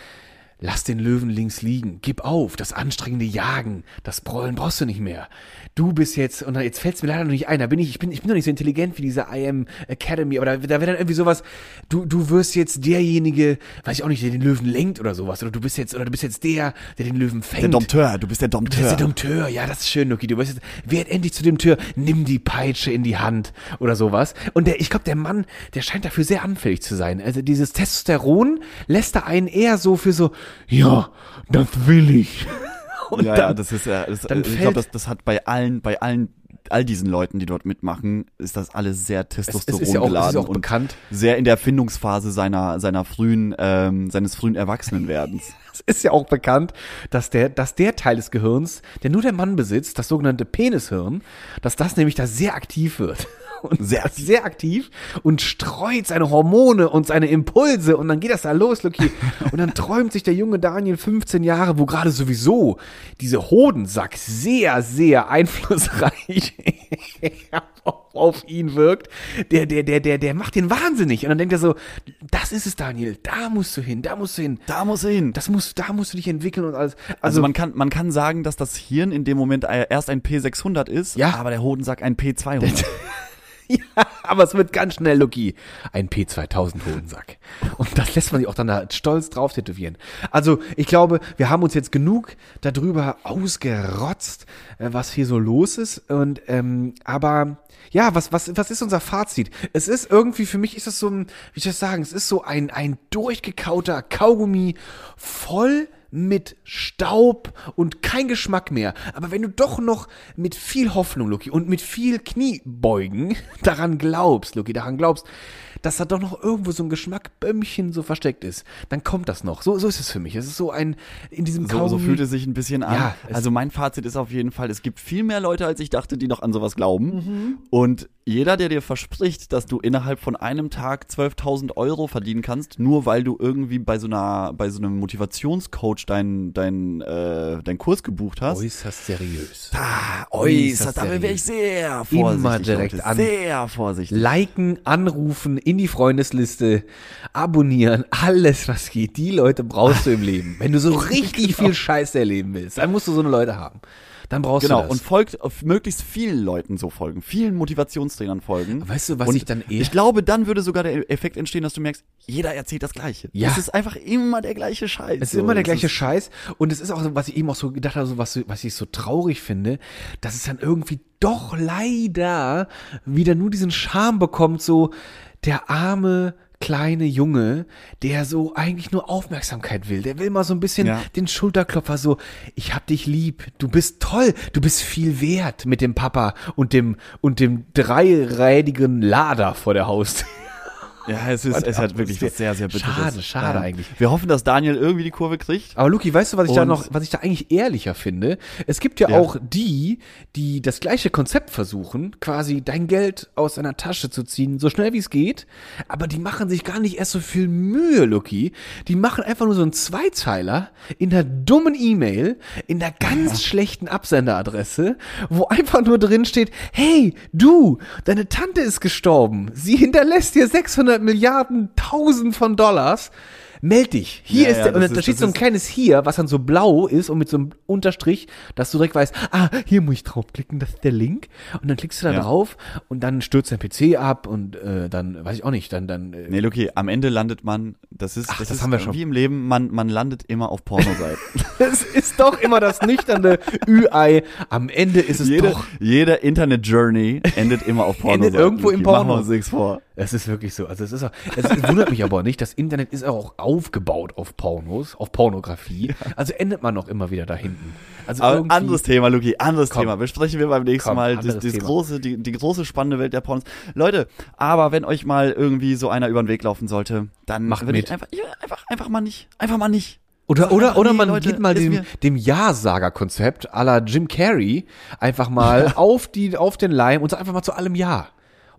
lass den Löwen links liegen, gib auf, das anstrengende Jagen, das Brollen brauchst du nicht mehr. Du bist jetzt, und jetzt fällt es mir leider noch nicht ein, da bin ich, ich bin, ich bin noch nicht so intelligent wie diese I Am Academy, aber da, da wäre dann irgendwie sowas, du, du wirst jetzt derjenige, weiß ich auch nicht, der den Löwen lenkt oder sowas, oder du bist jetzt, oder du bist jetzt der, der den Löwen fängt. der Dompteur, du bist der Du bist Dompteur. der Dompteur, ja, das ist schön, Luki. Du bist jetzt, werd endlich zu dem Tür, nimm die Peitsche in die Hand oder sowas. Und der, ich glaube, der Mann, der scheint dafür sehr anfällig zu sein. Also dieses Testosteron lässt da einen eher so für so, ja, das will ich. Und ja, dann, ja, das ist ja, das, dann ich glaube, das, das hat bei allen, bei allen, all diesen Leuten, die dort mitmachen, ist das alles sehr es, Testosteron es ist ja auch, es geladen ja auch und bekannt. sehr in der Erfindungsphase seiner, seiner frühen, ähm, seines frühen Erwachsenenwerdens. Es ist ja auch bekannt, dass der, dass der Teil des Gehirns, der nur der Mann besitzt, das sogenannte Penishirn, dass das nämlich da sehr aktiv wird. Und sehr, sehr aktiv und streut seine Hormone und seine Impulse und dann geht das da los, Lucky. Und dann träumt sich der junge Daniel 15 Jahre, wo gerade sowieso diese Hodensack sehr, sehr einflussreich auf ihn wirkt. Der, der, der, der, der macht den wahnsinnig. Und dann denkt er so, das ist es, Daniel, da musst du hin, da musst du hin. Da muss er hin. Das musst, da musst du dich entwickeln und alles. Also, Also, man kann, man kann sagen, dass das Hirn in dem Moment erst ein P600 ist, Ja. aber der Hodensack ein P200. ja, aber es wird ganz schnell, Lucky, ein P2000 Hodensack. Und das lässt man sich auch dann da stolz drauf tätowieren. Also, ich glaube, wir haben uns jetzt genug darüber ausgerotzt, äh, was hier so los ist. Und, ähm, aber, ja, was, was, was ist unser Fazit? Es ist irgendwie, für mich ist es so ein, wie soll ich das sagen, es ist so ein, ein durchgekauter Kaugummi voll mit Staub und kein Geschmack mehr. Aber wenn du doch noch mit viel Hoffnung, Luki, und mit viel Kniebeugen daran glaubst, Luki, daran glaubst, dass da doch noch irgendwo so ein Geschmackbömmchen so versteckt ist, dann kommt das noch. So, so ist es für mich. Es ist so ein, in diesem So, so Kaugummi. fühlt es sich ein bisschen an. Ja, also mein Fazit ist auf jeden Fall, es gibt viel mehr Leute, als ich dachte, die noch an sowas glauben. Mhm. Und jeder, der dir verspricht, dass du innerhalb von einem Tag 12.000 Euro verdienen kannst, nur weil du irgendwie bei so einer, bei so einem Motivationscoach deinen dein, äh, dein Kurs gebucht hast. äußerst seriös. Ah, äußerst äußerst, damit wäre ich sehr Immer vorsichtig. direkt Leute, an. Sehr vorsichtig. Liken, anrufen, in die Freundesliste, abonnieren, alles was geht. Die Leute brauchst du im Leben. Wenn du so richtig viel Scheiße erleben willst, dann musst du so eine Leute haben. Dann brauchst Genau, du das. und folgt auf möglichst vielen Leuten so folgen, vielen Motivationstrainern folgen. Weißt du, was und ich dann eher- Ich glaube, dann würde sogar der Effekt entstehen, dass du merkst, jeder erzählt das Gleiche. Ja. Es ist einfach immer der gleiche Scheiß. Es ist immer der gleiche Scheiß und es ist auch so, was ich eben auch so gedacht habe, so was, was ich so traurig finde, dass es dann irgendwie doch leider wieder nur diesen Charme bekommt, so der arme kleine Junge, der so eigentlich nur Aufmerksamkeit will. Der will mal so ein bisschen Ja. den Schulterklopfer so, ich hab dich lieb, du bist toll, du bist viel wert mit dem Papa und dem und dem dreirädigen Lader vor der Haustür. Ja, es ist, es hat wirklich was sehr, sehr Bitteres. Schade, schade Ja. eigentlich. Wir hoffen, dass Daniel irgendwie die Kurve kriegt. Aber Luki, weißt du, was ich da Und- noch, was ich da eigentlich ehrlicher finde? Es gibt ja, Ja. auch die, die das gleiche Konzept versuchen, quasi dein Geld aus deiner Tasche zu ziehen, so schnell wie es geht, aber die machen sich gar nicht erst so viel Mühe, Luki. Die machen einfach nur so einen Zweizeiler in der dummen E-Mail, in der ganz schlechten Absenderadresse, wo einfach nur drin steht, hey, du, deine Tante ist gestorben. Sie hinterlässt dir 600 Milliarden Tausend von Dollars. Meld dich. Hier Ja, ist ja, der, und das da ist- steht das so ein ist- kleines hier, was dann so blau ist und mit so einem Unterstrich, dass du direkt weißt, ah, hier muss ich draufklicken, das ist der Link. Und dann klickst du da Ja. drauf und dann stürzt dein PC ab und äh, dann, weiß ich auch nicht, dann, dann, äh, Nee, Luki, am Ende landet man, das ist, Ach, das, das ist haben wir schon. wie im Leben, man, man landet immer auf Pornoseiten. es ist doch immer das nüchterne Ü-Ei. Am Ende ist es jede, doch. jede Internet-Journey endet immer auf Pornoseiten. Endet irgendwo im Luki, Porno. Machen wir uns nichts vor. Es ist wirklich so. Also es ist es wundert mich aber nicht. Das Internet ist auch aufgebaut auf Pornos, auf Pornografie. Also endet man noch immer wieder da hinten. Also Aber anderes Thema, Luki, anderes Komm. Thema. Besprechen wir beim nächsten Komm, Mal das, das große, die, die große spannende Welt der Pornos. Leute, aber wenn euch mal irgendwie so einer über den Weg laufen sollte, dann Macht mit. einfach, ja, einfach, einfach mal nicht, einfach mal nicht. Oder, oder, oder man Leute, geht mal dem, dem Ja-Sager-Konzept à la Jim Carrey einfach mal auf, die, auf den Leim und sagt einfach mal zu allem Ja.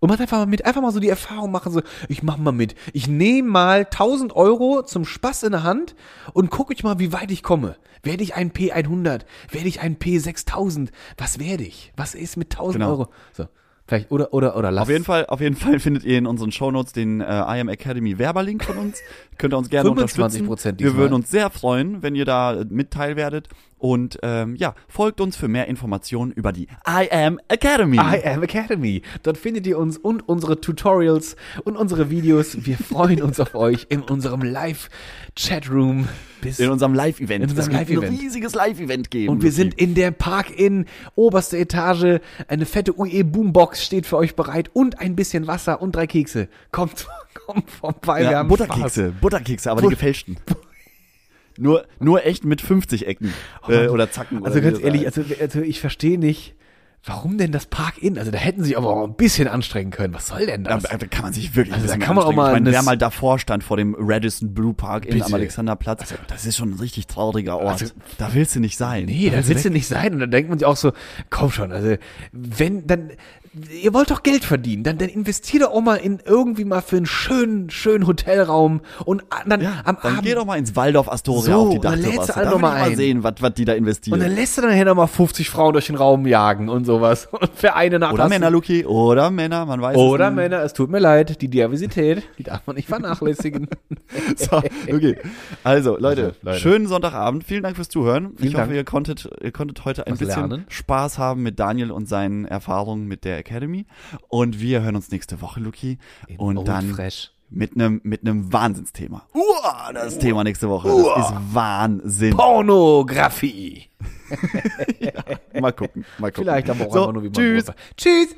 Und macht einfach mal mit, einfach mal so die Erfahrung machen, so, ich mach mal mit. Ich nehme mal 1000 Euro zum Spaß in der Hand und gucke ich mal, wie weit ich komme. Werde ich ein P100? Werde ich ein P6000? Was werde ich? Was ist mit 1000 Genau. Euro? So. Vielleicht, oder, oder, oder lass. Auf jeden Fall, auf jeden Fall findet ihr in unseren Shownotes den äh, I Am Academy Werberlink von uns. Könnt ihr uns gerne 25% unterstützen. Wir würden uns sehr freuen, wenn ihr da äh, mit teil werdet. Und ähm, ja, folgt uns für mehr Informationen über die I Am Academy. I Am Academy. Dort findet ihr uns und unsere Tutorials und unsere Videos. Wir freuen uns auf euch in unserem Live-Chatroom. In unserem Live-Event. In unserem Es wird Live-Event. ein riesiges Live-Event geben. Und wir sind in der Park-In, oberste Etage. Eine fette UE-Boombox steht für euch bereit und ein bisschen Wasser und drei Kekse. Kommt, kommt vorbei, wir ja, haben Butterkekse, Butterkekse, aber But- die gefälschten. Nur, nur echt mit 50 Ecken äh, oder Zacken. Also oder ganz ehrlich, also, also ich verstehe nicht, warum denn das Park-In? Also da hätten sie aber auch ein bisschen anstrengen können. Was soll denn Da, das? da kann man sich wirklich Also da kann man auch mal Ich meine, wer mal davor stand vor dem Radisson Blue Park in Bitte. am Alexanderplatz, das ist schon ein richtig trauriger Ort. Also- da willst du nicht sein. Nee, das willst du nicht sein. Und dann denkt man sich auch so, komm schon, also wenn, dann, ihr wollt doch Geld verdienen, dann, dann investiert doch auch mal in irgendwie mal für einen schönen, schönen Hotelraum und dann Ja, am dann Abend. geh doch mal ins Waldorf Astoria So, auf die und dann lädst du Dachterrasse. alle Da will mal ich mal ein. sehen, was, was die da investieren. und dann lässt du dann nachher noch mal 50 Frauen durch den Raum jagen und sowas. Und für eine Nacht oder Männer, Luki, oder Männer, man weiß Oder es. Männer, es tut mir leid, die Diversität, die darf man nicht vernachlässigen. So, okay. Also, Leute, Also, schönen Sonntagabend. Vielen Dank fürs Zuhören. Vielen ich hoffe, Dank. ihr konntet, ihr konntet heute ein Was bisschen lernen. Spaß haben mit Daniel und seinen Erfahrungen mit der Academy. Und wir hören uns nächste Woche, Luki. Und Old dann Fresh. mit einem mit einem Wahnsinnsthema. Uah, das Thema nächste Woche. Das ist Wahnsinn. Pornografie. Mal gucken, mal gucken. Vielleicht aber auch so, einfach nur wie man Tschüss. Tschüss.